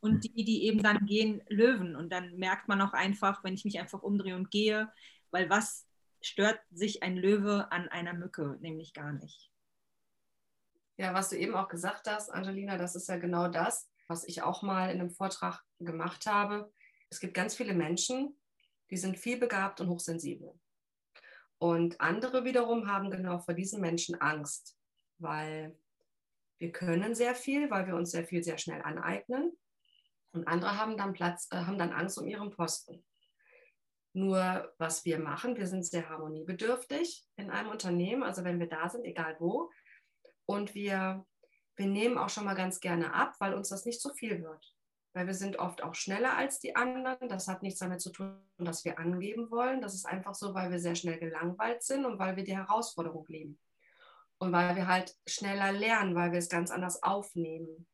und hm. die, die eben dann gehen, Löwen. Und dann merkt man auch einfach, wenn ich mich einfach umdrehe und gehe, weil was stört sich ein Löwe an einer Mücke nämlich gar nicht. Ja, was du eben auch gesagt hast, Angelina, das ist ja genau das, was ich auch mal in einem Vortrag gemacht habe. Es gibt ganz viele Menschen, die sind vielbegabt und hochsensibel. Und andere wiederum haben genau vor diesen Menschen Angst, weil wir können sehr viel, weil wir uns sehr viel sehr schnell aneignen. Und andere haben dann Platz, äh, haben dann Angst um ihren Posten. Nur was wir machen, wir sind sehr harmoniebedürftig in einem Unternehmen, also wenn wir da sind, egal wo. Und wir, wir nehmen auch schon mal ganz gerne ab, weil uns das nicht zu viel wird. Weil wir sind oft auch schneller als die anderen. Das hat nichts damit zu tun, dass wir angeben wollen. Das ist einfach so, weil wir sehr schnell gelangweilt sind und weil wir die Herausforderung lieben. Und weil wir halt schneller lernen, weil wir es ganz anders aufnehmen,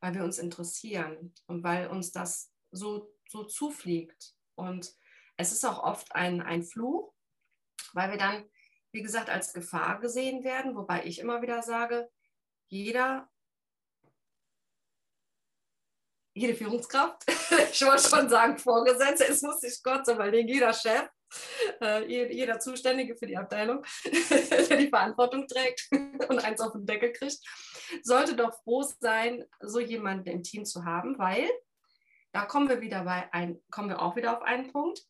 weil wir uns interessieren und weil uns das so, so zufliegt. Und es ist auch oft ein, ein Fluch, weil wir dann, wie gesagt, als Gefahr gesehen werden, wobei ich immer wieder sage, jeder, jede Führungskraft, ich wollte schon sagen Vorgesetzte, es muss sich so überlegen, jeder Chef, äh, jeder Zuständige für die Abteilung, der die Verantwortung trägt und eins auf den Deckel kriegt, sollte doch froh sein, so jemanden im Team zu haben, weil da kommen wir wieder bei ein, kommen wir auch wieder auf einen Punkt.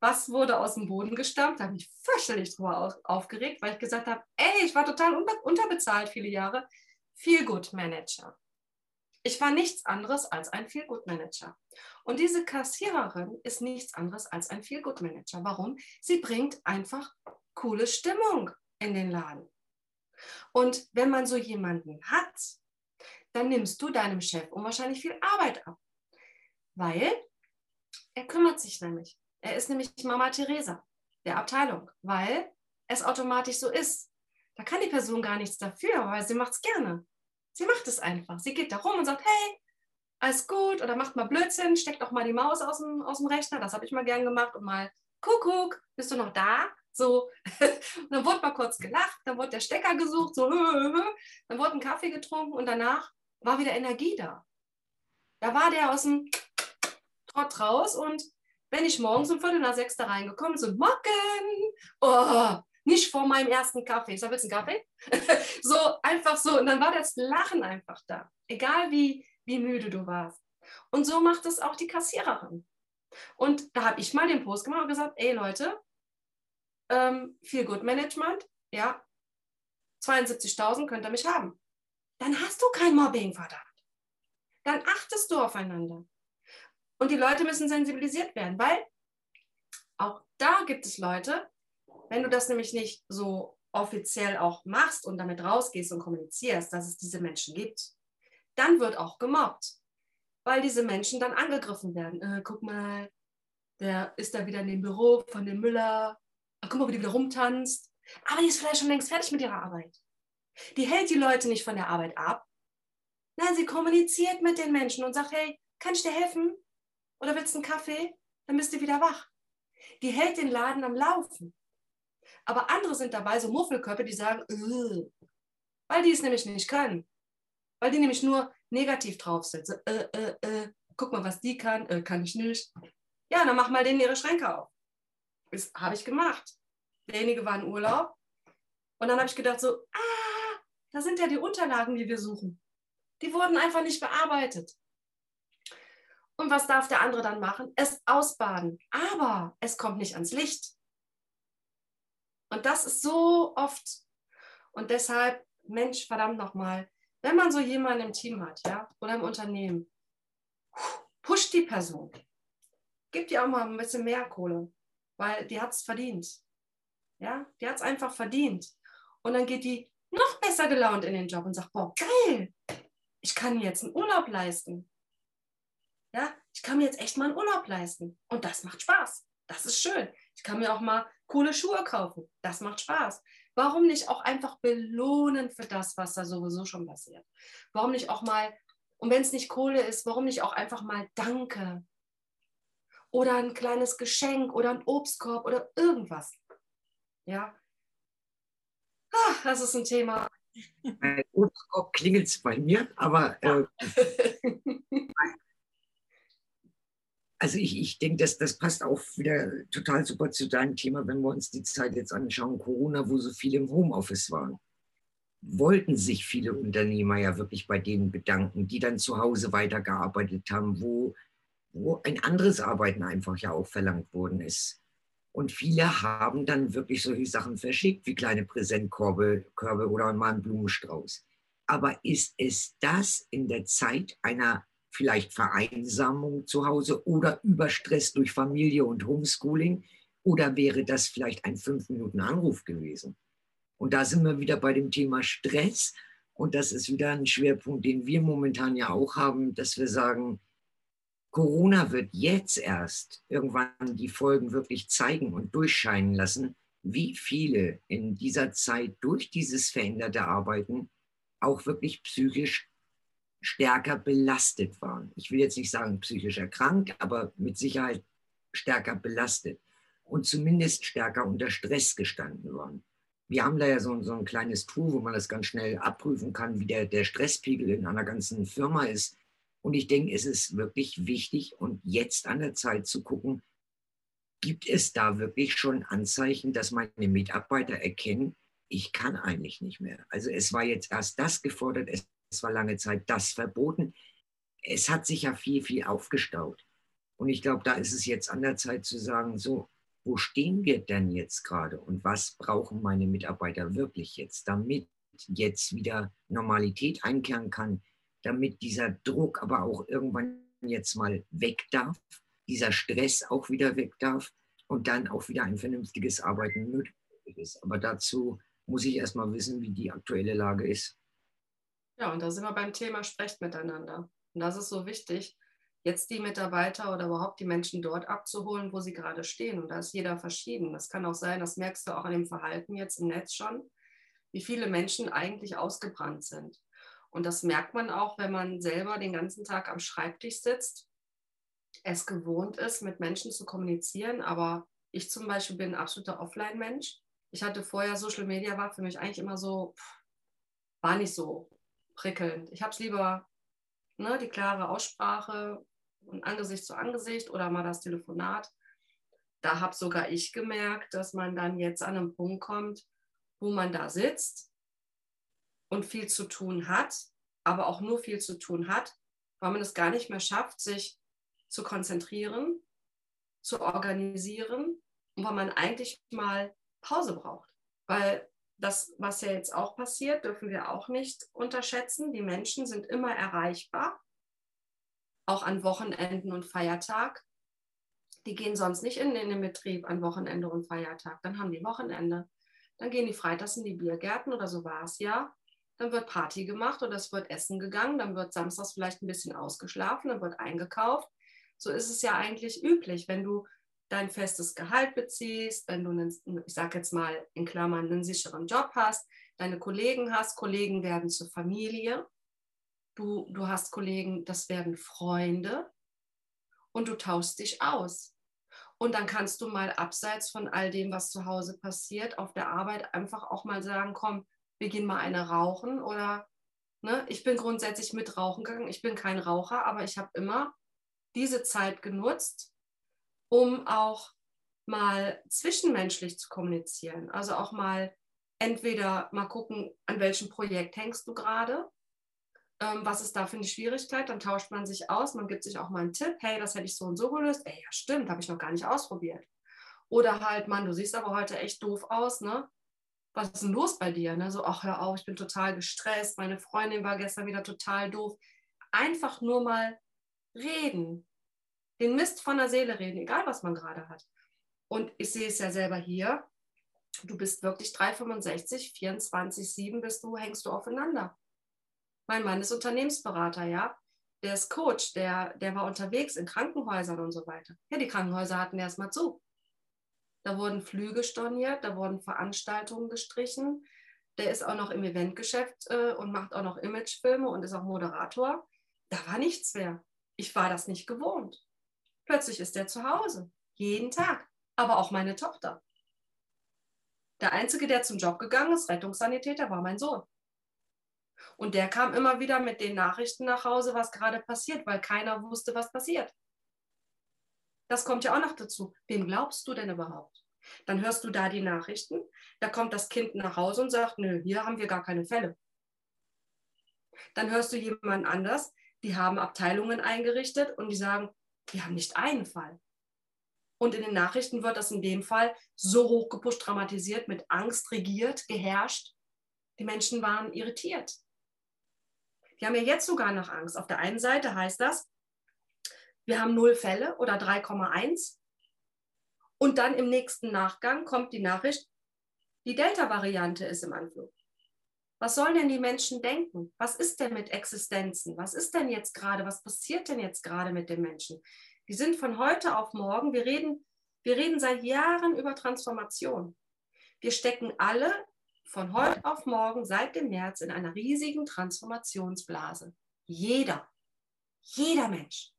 Was wurde aus dem Boden gestampft? Da habe ich fürchterlich drüber aufgeregt, weil ich gesagt habe, ey, ich war total unterbezahlt viele Jahre. Feel Good Manager. Ich war nichts anderes als ein Feel Good Manager. Und diese Kassiererin ist nichts anderes als ein Feel Good Manager. Warum? Sie bringt einfach coole Stimmung in den Laden. Und wenn man so jemanden hat, dann nimmst du deinem Chef unwahrscheinlich viel Arbeit ab. Weil er kümmert sich nämlich. Er ist nämlich Mama Teresa der Abteilung, weil es automatisch so ist. Da kann die Person gar nichts dafür, weil sie macht es gerne. Sie macht es einfach. Sie geht da rum und sagt, hey, alles gut oder macht mal Blödsinn, steckt auch mal die Maus aus dem, aus dem Rechner. Das habe ich mal gern gemacht und mal, Kuckuck, bist du noch da? So, und dann wurde mal kurz gelacht, dann wurde der Stecker gesucht, so, dann wurde ein Kaffee getrunken und danach war wieder Energie da. Da war der aus dem Trott raus und wenn ich morgens um Viertel nach sechs da reingekommen bin, so, Morgen, oh, nicht vor meinem ersten Kaffee. Ich sage, willst du einen Kaffee? so, einfach so. Und dann war das Lachen einfach da. Egal wie, wie müde du warst. Und so macht es auch die Kassiererin. Und da habe ich mal den Post gemacht und gesagt, ey Leute, ähm, viel Good Management, ja, 72.000 könnt ihr mich haben. Dann hast du kein Mobbing, verdammt. Dann achtest du aufeinander. Und die Leute müssen sensibilisiert werden, weil auch da gibt es Leute, wenn du das nämlich nicht so offiziell auch machst und damit rausgehst und kommunizierst, dass es diese Menschen gibt, dann wird auch gemobbt, weil diese Menschen dann angegriffen werden. Äh, guck mal, der ist da wieder in dem Büro von dem Müller. Ach, guck mal, wie die wieder rumtanzt. Aber die ist vielleicht schon längst fertig mit ihrer Arbeit. Die hält die Leute nicht von der Arbeit ab. Nein, sie kommuniziert mit den Menschen und sagt, hey, kann ich dir helfen? Oder willst du einen Kaffee? Dann bist du wieder wach. Die hält den Laden am Laufen. Aber andere sind dabei, so Muffelköpfe, die sagen, weil die es nämlich nicht können. Weil die nämlich nur negativ drauf sind. So, äh, äh, äh, guck mal, was die kann, äh, kann ich nicht. Ja, dann mach mal denen ihre Schränke auf. Das habe ich gemacht. Derjenige war in Urlaub. Und dann habe ich gedacht, so, ah, da sind ja die Unterlagen, die wir suchen. Die wurden einfach nicht bearbeitet. Und was darf der andere dann machen? Es ausbaden. Aber es kommt nicht ans Licht. Und das ist so oft. Und deshalb, Mensch, verdammt nochmal, wenn man so jemanden im Team hat, ja, oder im Unternehmen, pusht die Person. Gibt ihr auch mal ein bisschen mehr Kohle, weil die hat es verdient. Ja, die hat es einfach verdient. Und dann geht die noch besser gelaunt in den Job und sagt, boah, geil, ich kann jetzt einen Urlaub leisten. Ja, ich kann mir jetzt echt mal einen Urlaub leisten. Und das macht Spaß. Das ist schön. Ich kann mir auch mal coole Schuhe kaufen. Das macht Spaß. Warum nicht auch einfach belohnen für das, was da sowieso schon passiert? Warum nicht auch mal, und wenn es nicht Kohle ist, warum nicht auch einfach mal Danke? Oder ein kleines Geschenk oder ein Obstkorb oder irgendwas. Ja. Ach, das ist ein Thema. Obstkorb klingelt es bei mir, aber äh, Also ich, ich denke, dass das passt auch wieder total super zu deinem Thema, wenn wir uns die Zeit jetzt anschauen, Corona, wo so viele im Homeoffice waren. Wollten sich viele Unternehmer ja wirklich bei denen bedanken, die dann zu Hause weitergearbeitet haben, wo, wo ein anderes Arbeiten einfach ja auch verlangt worden ist. Und viele haben dann wirklich solche Sachen verschickt, wie kleine Präsentkörbe Körbe oder mal einen Blumenstrauß. Aber ist es das in der Zeit einer vielleicht Vereinsamung zu Hause oder Überstress durch Familie und Homeschooling? Oder wäre das vielleicht ein fünf Minuten Anruf gewesen? Und da sind wir wieder bei dem Thema Stress. Und das ist wieder ein Schwerpunkt, den wir momentan ja auch haben, dass wir sagen, Corona wird jetzt erst irgendwann die Folgen wirklich zeigen und durchscheinen lassen, wie viele in dieser Zeit durch dieses veränderte Arbeiten auch wirklich psychisch stärker belastet waren. Ich will jetzt nicht sagen psychisch erkrankt, aber mit Sicherheit stärker belastet und zumindest stärker unter Stress gestanden waren. Wir haben da ja so, so ein kleines Tool, wo man das ganz schnell abprüfen kann, wie der, der Stresspegel in einer ganzen Firma ist. Und ich denke, es ist wirklich wichtig und jetzt an der Zeit zu gucken, gibt es da wirklich schon Anzeichen, dass meine Mitarbeiter erkennen, ich kann eigentlich nicht mehr. Also es war jetzt erst das gefordert, es, es war lange Zeit das verboten. Es hat sich ja viel, viel aufgestaut. Und ich glaube, da ist es jetzt an der Zeit zu sagen, so, wo stehen wir denn jetzt gerade und was brauchen meine Mitarbeiter wirklich jetzt, damit jetzt wieder Normalität einkehren kann, damit dieser Druck aber auch irgendwann jetzt mal weg darf, dieser Stress auch wieder weg darf und dann auch wieder ein vernünftiges Arbeiten möglich ist. Aber dazu muss ich erstmal wissen, wie die aktuelle Lage ist. Ja, und da sind wir beim Thema Sprecht miteinander. Und das ist so wichtig, jetzt die Mitarbeiter oder überhaupt die Menschen dort abzuholen, wo sie gerade stehen. Und da ist jeder verschieden. Das kann auch sein, das merkst du auch an dem Verhalten jetzt im Netz schon, wie viele Menschen eigentlich ausgebrannt sind. Und das merkt man auch, wenn man selber den ganzen Tag am Schreibtisch sitzt, es gewohnt ist, mit Menschen zu kommunizieren. Aber ich zum Beispiel bin ein absoluter Offline-Mensch. Ich hatte vorher Social Media, war für mich eigentlich immer so, war nicht so prickelnd. Ich habe es lieber, ne, die klare Aussprache und Angesicht zu Angesicht oder mal das Telefonat. Da habe sogar ich gemerkt, dass man dann jetzt an einen Punkt kommt, wo man da sitzt und viel zu tun hat, aber auch nur viel zu tun hat, weil man es gar nicht mehr schafft, sich zu konzentrieren, zu organisieren und weil man eigentlich mal Pause braucht. Weil das, was ja jetzt auch passiert, dürfen wir auch nicht unterschätzen. Die Menschen sind immer erreichbar, auch an Wochenenden und Feiertag. Die gehen sonst nicht in, in den Betrieb an Wochenende und Feiertag. Dann haben die Wochenende. Dann gehen die freitags in die Biergärten oder so war es ja dann wird Party gemacht oder es wird essen gegangen, dann wird samstags vielleicht ein bisschen ausgeschlafen, dann wird eingekauft. So ist es ja eigentlich üblich, wenn du dein festes Gehalt beziehst, wenn du, einen, ich sage jetzt mal in Klammern, einen sicheren Job hast, deine Kollegen hast, Kollegen werden zur Familie, du, du hast Kollegen, das werden Freunde und du tauschst dich aus. Und dann kannst du mal abseits von all dem, was zu Hause passiert, auf der Arbeit einfach auch mal sagen, komm, wir gehen mal eine rauchen oder ne, ich bin grundsätzlich mit rauchen gegangen. Ich bin kein Raucher, aber ich habe immer diese Zeit genutzt, um auch mal zwischenmenschlich zu kommunizieren. Also auch mal entweder mal gucken, an welchem Projekt hängst du gerade, ähm, was ist da für eine Schwierigkeit, dann tauscht man sich aus, man gibt sich auch mal einen Tipp, hey, das hätte ich so und so gelöst, ey, ja stimmt, habe ich noch gar nicht ausprobiert. Oder halt, Mann, du siehst aber heute echt doof aus, ne? was ist denn los bei dir? Ne? So, ach, hör auf, ich bin total gestresst, meine Freundin war gestern wieder total doof. Einfach nur mal reden, den Mist von der Seele reden, egal was man gerade hat. Und ich sehe es ja selber hier, du bist wirklich 365, 24, 7 bist du, hängst du aufeinander. Mein Mann ist Unternehmensberater, ja. Der ist Coach, der, der war unterwegs in Krankenhäusern und so weiter. Ja, die Krankenhäuser hatten erst mal zu. Da wurden Flüge storniert, da wurden Veranstaltungen gestrichen. Der ist auch noch im Eventgeschäft äh, und macht auch noch Imagefilme und ist auch Moderator. Da war nichts mehr. Ich war das nicht gewohnt. Plötzlich ist er zu Hause, jeden Tag, aber auch meine Tochter. Der Einzige, der zum Job gegangen ist, Rettungssanitäter, war mein Sohn. Und der kam immer wieder mit den Nachrichten nach Hause, was gerade passiert, weil keiner wusste, was passiert. Das kommt ja auch noch dazu. Wem glaubst du denn überhaupt? Dann hörst du da die Nachrichten, da kommt das Kind nach Hause und sagt, nö, hier haben wir gar keine Fälle. Dann hörst du jemanden anders, die haben Abteilungen eingerichtet und die sagen, wir haben nicht einen Fall. Und in den Nachrichten wird das in dem Fall so hochgepusht, dramatisiert, mit Angst regiert, geherrscht. Die Menschen waren irritiert. Die haben ja jetzt sogar noch Angst. Auf der einen Seite heißt das, wir haben null Fälle oder 3,1. Und dann im nächsten Nachgang kommt die Nachricht, die Delta-Variante ist im Anflug. Was sollen denn die Menschen denken? Was ist denn mit Existenzen? Was ist denn jetzt gerade? Was passiert denn jetzt gerade mit den Menschen? Die sind von heute auf morgen, wir reden, wir reden seit Jahren über Transformation. Wir stecken alle von heute auf morgen seit dem März in einer riesigen Transformationsblase. Jeder, jeder Mensch.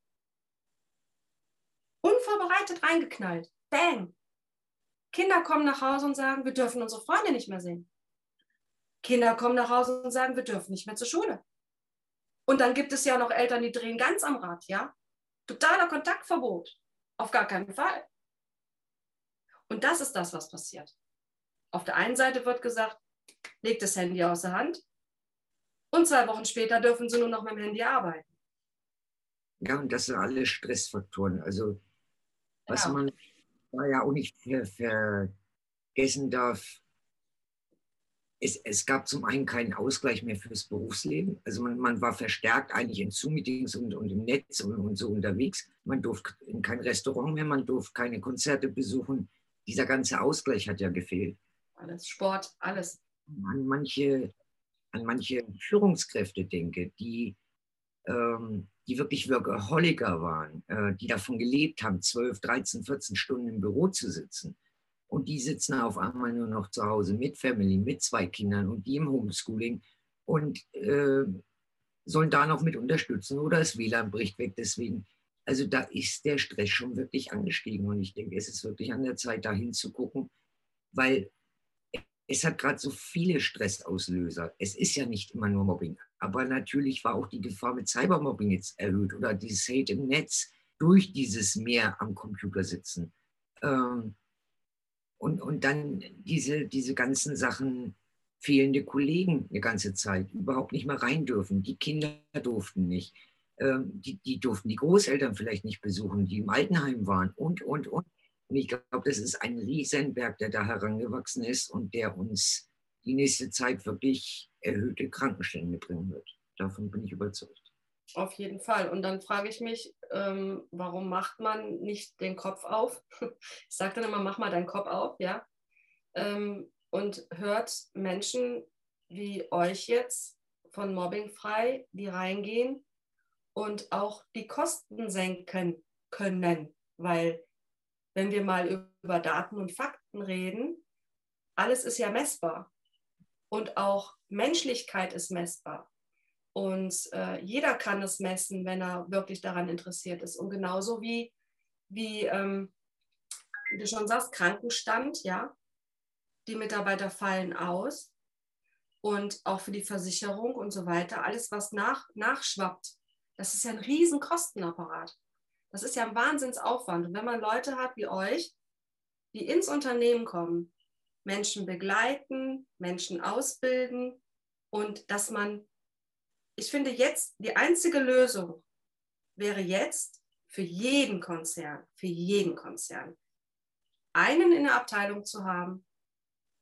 Unvorbereitet reingeknallt. Bang. Kinder kommen nach Hause und sagen, wir dürfen unsere Freunde nicht mehr sehen. Kinder kommen nach Hause und sagen, wir dürfen nicht mehr zur Schule. Und dann gibt es ja noch Eltern, die drehen ganz am Rad, ja? Totaler Kontaktverbot. Auf gar keinen Fall. Und das ist das, was passiert. Auf der einen Seite wird gesagt, legt das Handy aus der Hand und zwei Wochen später dürfen sie nur noch mit dem Handy arbeiten. Ja, und das sind alle Stressfaktoren. Also, was ja. man ja auch nicht vergessen darf, es, es, gab zum einen keinen Ausgleich mehr fürs Berufsleben. Also man, man war verstärkt eigentlich in Zoom-Meetings und, und, im Netz und, und, so unterwegs. Man durfte in kein Restaurant mehr, man durfte keine Konzerte besuchen. Dieser ganze Ausgleich hat ja gefehlt. Alles, Sport, alles. An manche, an manche Führungskräfte denke, die, ähm, die wirklich Workaholiker waren, äh, die davon gelebt haben, 12, 13, 14 Stunden im Büro zu sitzen und die sitzen auf einmal nur noch zu Hause mit Family, mit zwei Kindern und die im Homeschooling und äh, sollen da noch mit unterstützen oder das WLAN bricht weg. Deswegen, also da ist der Stress schon wirklich angestiegen und ich denke, es ist wirklich an der Zeit, da hinzugucken, weil es hat gerade so viele Stressauslöser. Es ist ja nicht immer nur Mobbing, aber natürlich war auch die Gefahr mit Cybermobbing jetzt erhöht oder dieses Hate im Netz durch dieses mehr am Computer sitzen. Ähm, und, und dann diese, diese ganzen Sachen, fehlende Kollegen eine ganze Zeit, überhaupt nicht mehr rein dürfen. Die Kinder durften nicht. Ähm, die, die durften die Großeltern vielleicht nicht besuchen, die im Altenheim waren und, und, und. Und ich glaube, das ist ein Riesenberg, der da herangewachsen ist und der uns die nächste Zeit wirklich erhöhte Krankenstände bringen wird. Davon bin ich überzeugt. Auf jeden Fall. Und dann frage ich mich, ähm, warum macht man nicht den Kopf auf? Ich sage dann immer, mach mal deinen Kopf auf, ja. Ähm, und hört Menschen wie euch jetzt von Mobbing frei, die reingehen und auch die Kosten senken können. Weil wenn wir mal über Daten und Fakten reden, alles ist ja messbar. Und auch Menschlichkeit ist messbar. Und äh, jeder kann es messen, wenn er wirklich daran interessiert ist. Und genauso wie, wie, ähm, du schon sagst, Krankenstand, ja, die Mitarbeiter fallen aus. Und auch für die Versicherung und so weiter, alles, was nach, nachschwappt, das ist ja ein riesen Kostenapparat. Das ist ja ein Wahnsinnsaufwand. Und wenn man Leute hat wie euch, die ins Unternehmen kommen, Menschen begleiten, Menschen ausbilden und dass man ich finde jetzt, die einzige Lösung wäre jetzt für jeden Konzern, für jeden Konzern, einen in der Abteilung zu haben,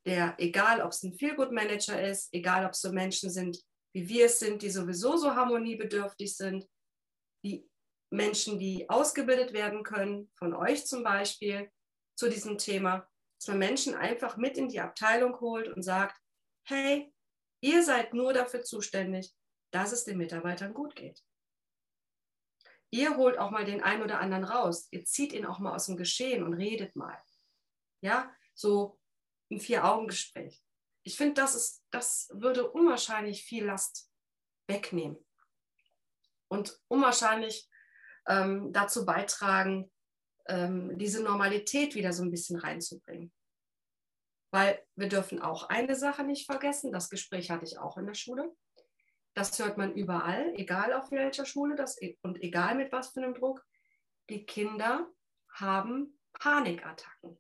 der, egal ob es ein Feelgood-Manager ist, egal ob es so Menschen sind, wie wir es sind, die sowieso so harmoniebedürftig sind, die Menschen, die ausgebildet werden können, von euch zum Beispiel, zu diesem Thema, dass man Menschen einfach mit in die Abteilung holt und sagt, hey, ihr seid nur dafür zuständig, dass es den Mitarbeitern gut geht. Ihr holt auch mal den einen oder anderen raus. Ihr zieht ihn auch mal aus dem Geschehen und redet mal. Ja, so ein Vier-Augen-Gespräch. Ich finde, das, das würde unwahrscheinlich viel Last wegnehmen und unwahrscheinlich ähm, dazu beitragen, ähm, diese Normalität wieder so ein bisschen reinzubringen. Weil wir dürfen auch eine Sache nicht vergessen, das Gespräch hatte ich auch in der Schule. Das hört man überall, egal auf welcher Schule das e-, und egal mit was für einem Druck. Die Kinder haben Panikattacken.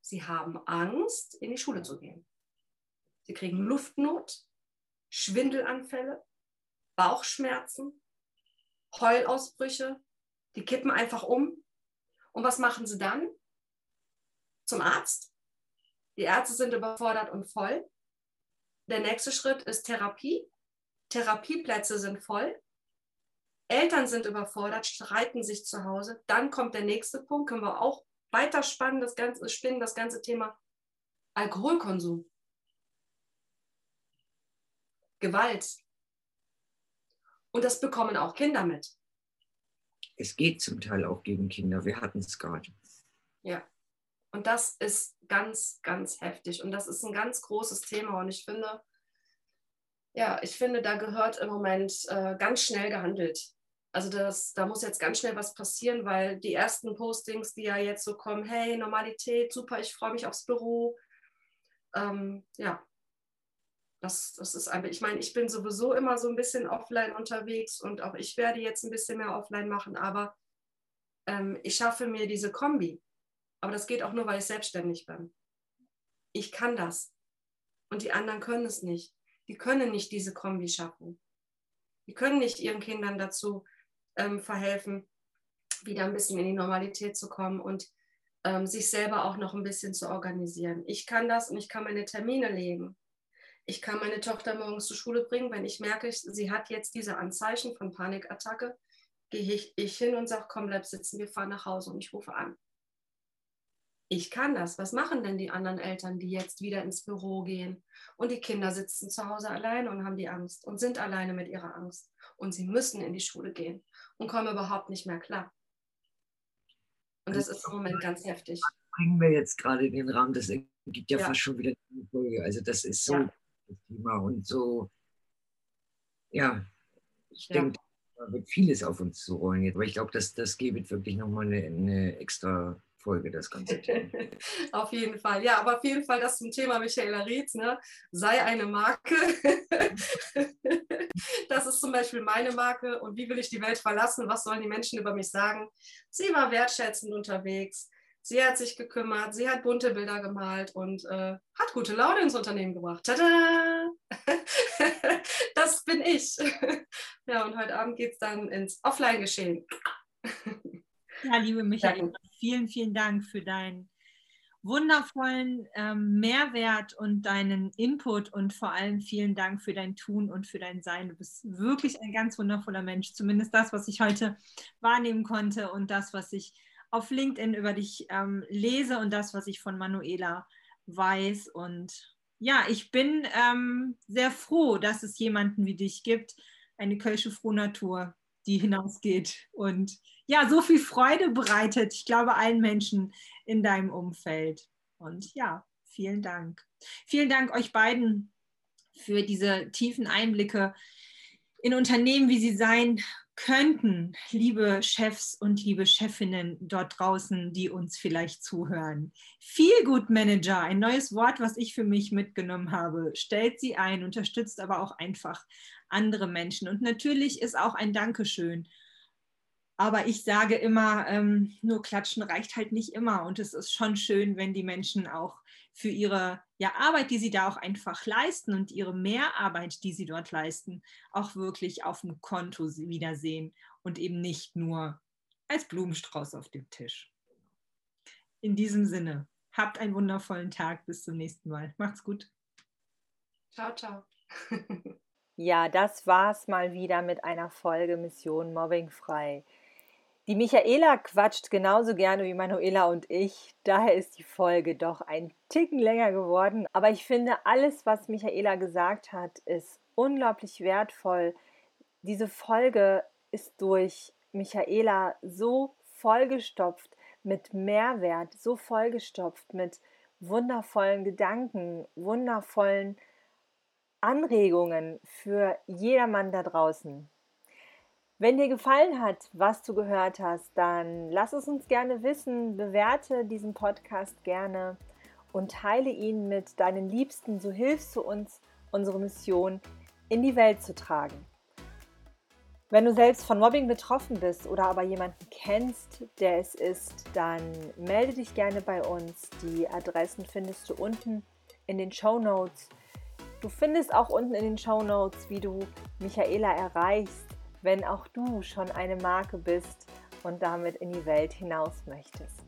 Sie haben Angst, in die Schule zu gehen. Sie kriegen Luftnot, Schwindelanfälle, Bauchschmerzen, Heulausbrüche. Die kippen einfach um. Und was machen sie dann? Zum Arzt. Die Ärzte sind überfordert und voll. Der nächste Schritt ist Therapie. Therapieplätze sind voll, Eltern sind überfordert, streiten sich zu Hause. Dann kommt der nächste Punkt, können wir auch weiter spannen, das ganze, spinnen, das ganze Thema Alkoholkonsum, Gewalt. Und das bekommen auch Kinder mit. Es geht zum Teil auch gegen Kinder. Wir hatten es gerade. Ja. Und das ist ganz, ganz heftig. Und das ist ein ganz großes Thema. Und ich finde, ja, ich finde, da gehört im Moment äh, ganz schnell gehandelt. Also das, da muss jetzt ganz schnell was passieren, weil die ersten Postings, die ja jetzt so kommen, hey, Normalität, super, ich freue mich aufs Büro. Ähm, ja, das, das ist einfach, ich meine, ich bin sowieso immer so ein bisschen offline unterwegs und auch ich werde jetzt ein bisschen mehr offline machen, aber ähm, ich schaffe mir diese Kombi. Aber das geht auch nur, weil ich selbstständig bin. Ich kann das. Und die anderen können es nicht die können nicht diese Kombi schaffen. Die können nicht ihren Kindern dazu ähm, verhelfen, wieder ein bisschen in die Normalität zu kommen und ähm, sich selber auch noch ein bisschen zu organisieren. Ich kann das und ich kann meine Termine legen. Ich kann meine Tochter morgens zur Schule bringen, wenn ich merke, sie hat jetzt diese Anzeichen von Panikattacke, gehe ich, ich hin und sage, komm, bleib sitzen, wir fahren nach Hause und ich rufe an ich kann das. Was machen denn die anderen Eltern, die jetzt wieder ins Büro gehen und die Kinder sitzen zu Hause alleine und haben die Angst und sind alleine mit ihrer Angst und sie müssen in die Schule gehen und kommen überhaupt nicht mehr klar. Und das ist im Moment ganz heftig. Bringen wir jetzt gerade in den Rahmen, das gibt ja, ja. fast schon wieder eine Folge. Also das ist so ja. das Thema und so, ja, ich ja. denke, da wird vieles auf uns zu rollen jetzt. Aber ich glaube, das, das gibt wirklich nochmal eine, eine extra Folge, das ganze Thema. auf jeden Fall. Ja, aber auf jeden Fall das zum Thema Michaela Rietz, ne? sei eine Marke. das ist zum Beispiel meine Marke. Und wie will ich die Welt verlassen? Was sollen die Menschen über mich sagen? Sie war wertschätzend unterwegs. Sie hat sich gekümmert, sie hat bunte Bilder gemalt und äh, hat gute Laune ins Unternehmen gebracht. Tada! das bin ich. ja, und heute Abend geht es dann ins Offline-Geschehen. Ja, liebe Michael, vielen, vielen Dank für deinen wundervollen ähm, Mehrwert und deinen Input und vor allem vielen Dank für dein Tun und für dein Sein. Du bist wirklich ein ganz wundervoller Mensch, zumindest das, was ich heute wahrnehmen konnte und das, was ich auf LinkedIn über dich ähm, lese und das, was ich von Manuela weiß. Und ja, ich bin ähm, sehr froh, dass es jemanden wie dich gibt, eine Kölsche Frohnatur, die hinausgeht und ja, so viel Freude bereitet, ich glaube, allen Menschen in deinem Umfeld. Und ja, vielen Dank. Vielen Dank euch beiden für diese tiefen Einblicke in Unternehmen, wie sie sein könnten, liebe Chefs und liebe Chefinnen dort draußen, die uns vielleicht zuhören. Feel Good Manager, ein neues Wort, was ich für mich mitgenommen habe, stellt sie ein, unterstützt aber auch einfach andere Menschen. Und natürlich ist auch ein Dankeschön aber ich sage immer, ähm, nur klatschen reicht halt nicht immer. Und es ist schon schön, wenn die Menschen auch für ihre ja, Arbeit, die sie da auch einfach leisten und ihre Mehrarbeit, die sie dort leisten, auch wirklich auf dem Konto wiedersehen und eben nicht nur als Blumenstrauß auf dem Tisch. In diesem Sinne, habt einen wundervollen Tag. Bis zum nächsten Mal. Macht's gut. Ciao, ciao. ja, das war's mal wieder mit einer Folge Mission Mobbing frei. Die Michaela quatscht genauso gerne wie Manuela und ich. Daher ist die Folge doch ein Ticken länger geworden. Aber ich finde, alles, was Michaela gesagt hat, ist unglaublich wertvoll. Diese Folge ist durch Michaela so vollgestopft mit Mehrwert, so vollgestopft mit wundervollen Gedanken, wundervollen Anregungen für jedermann da draußen. Wenn dir gefallen hat, was du gehört hast, dann lass es uns gerne wissen, bewerte diesen Podcast gerne und teile ihn mit deinen Liebsten. So hilfst du uns, unsere Mission in die Welt zu tragen. Wenn du selbst von Mobbing betroffen bist oder aber jemanden kennst, der es ist, dann melde dich gerne bei uns. Die Adressen findest du unten in den Show Notes. Du findest auch unten in den Show Notes, wie du Michaela erreichst wenn auch du schon eine Marke bist und damit in die Welt hinaus möchtest.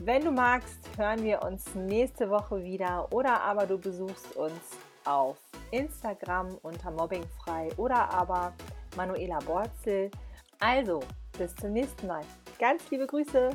Wenn du magst, hören wir uns nächste Woche wieder oder aber du besuchst uns auf Instagram unter Mobbingfrei oder aber Manuela Borzel. Also, bis zum nächsten Mal. Ganz liebe Grüße!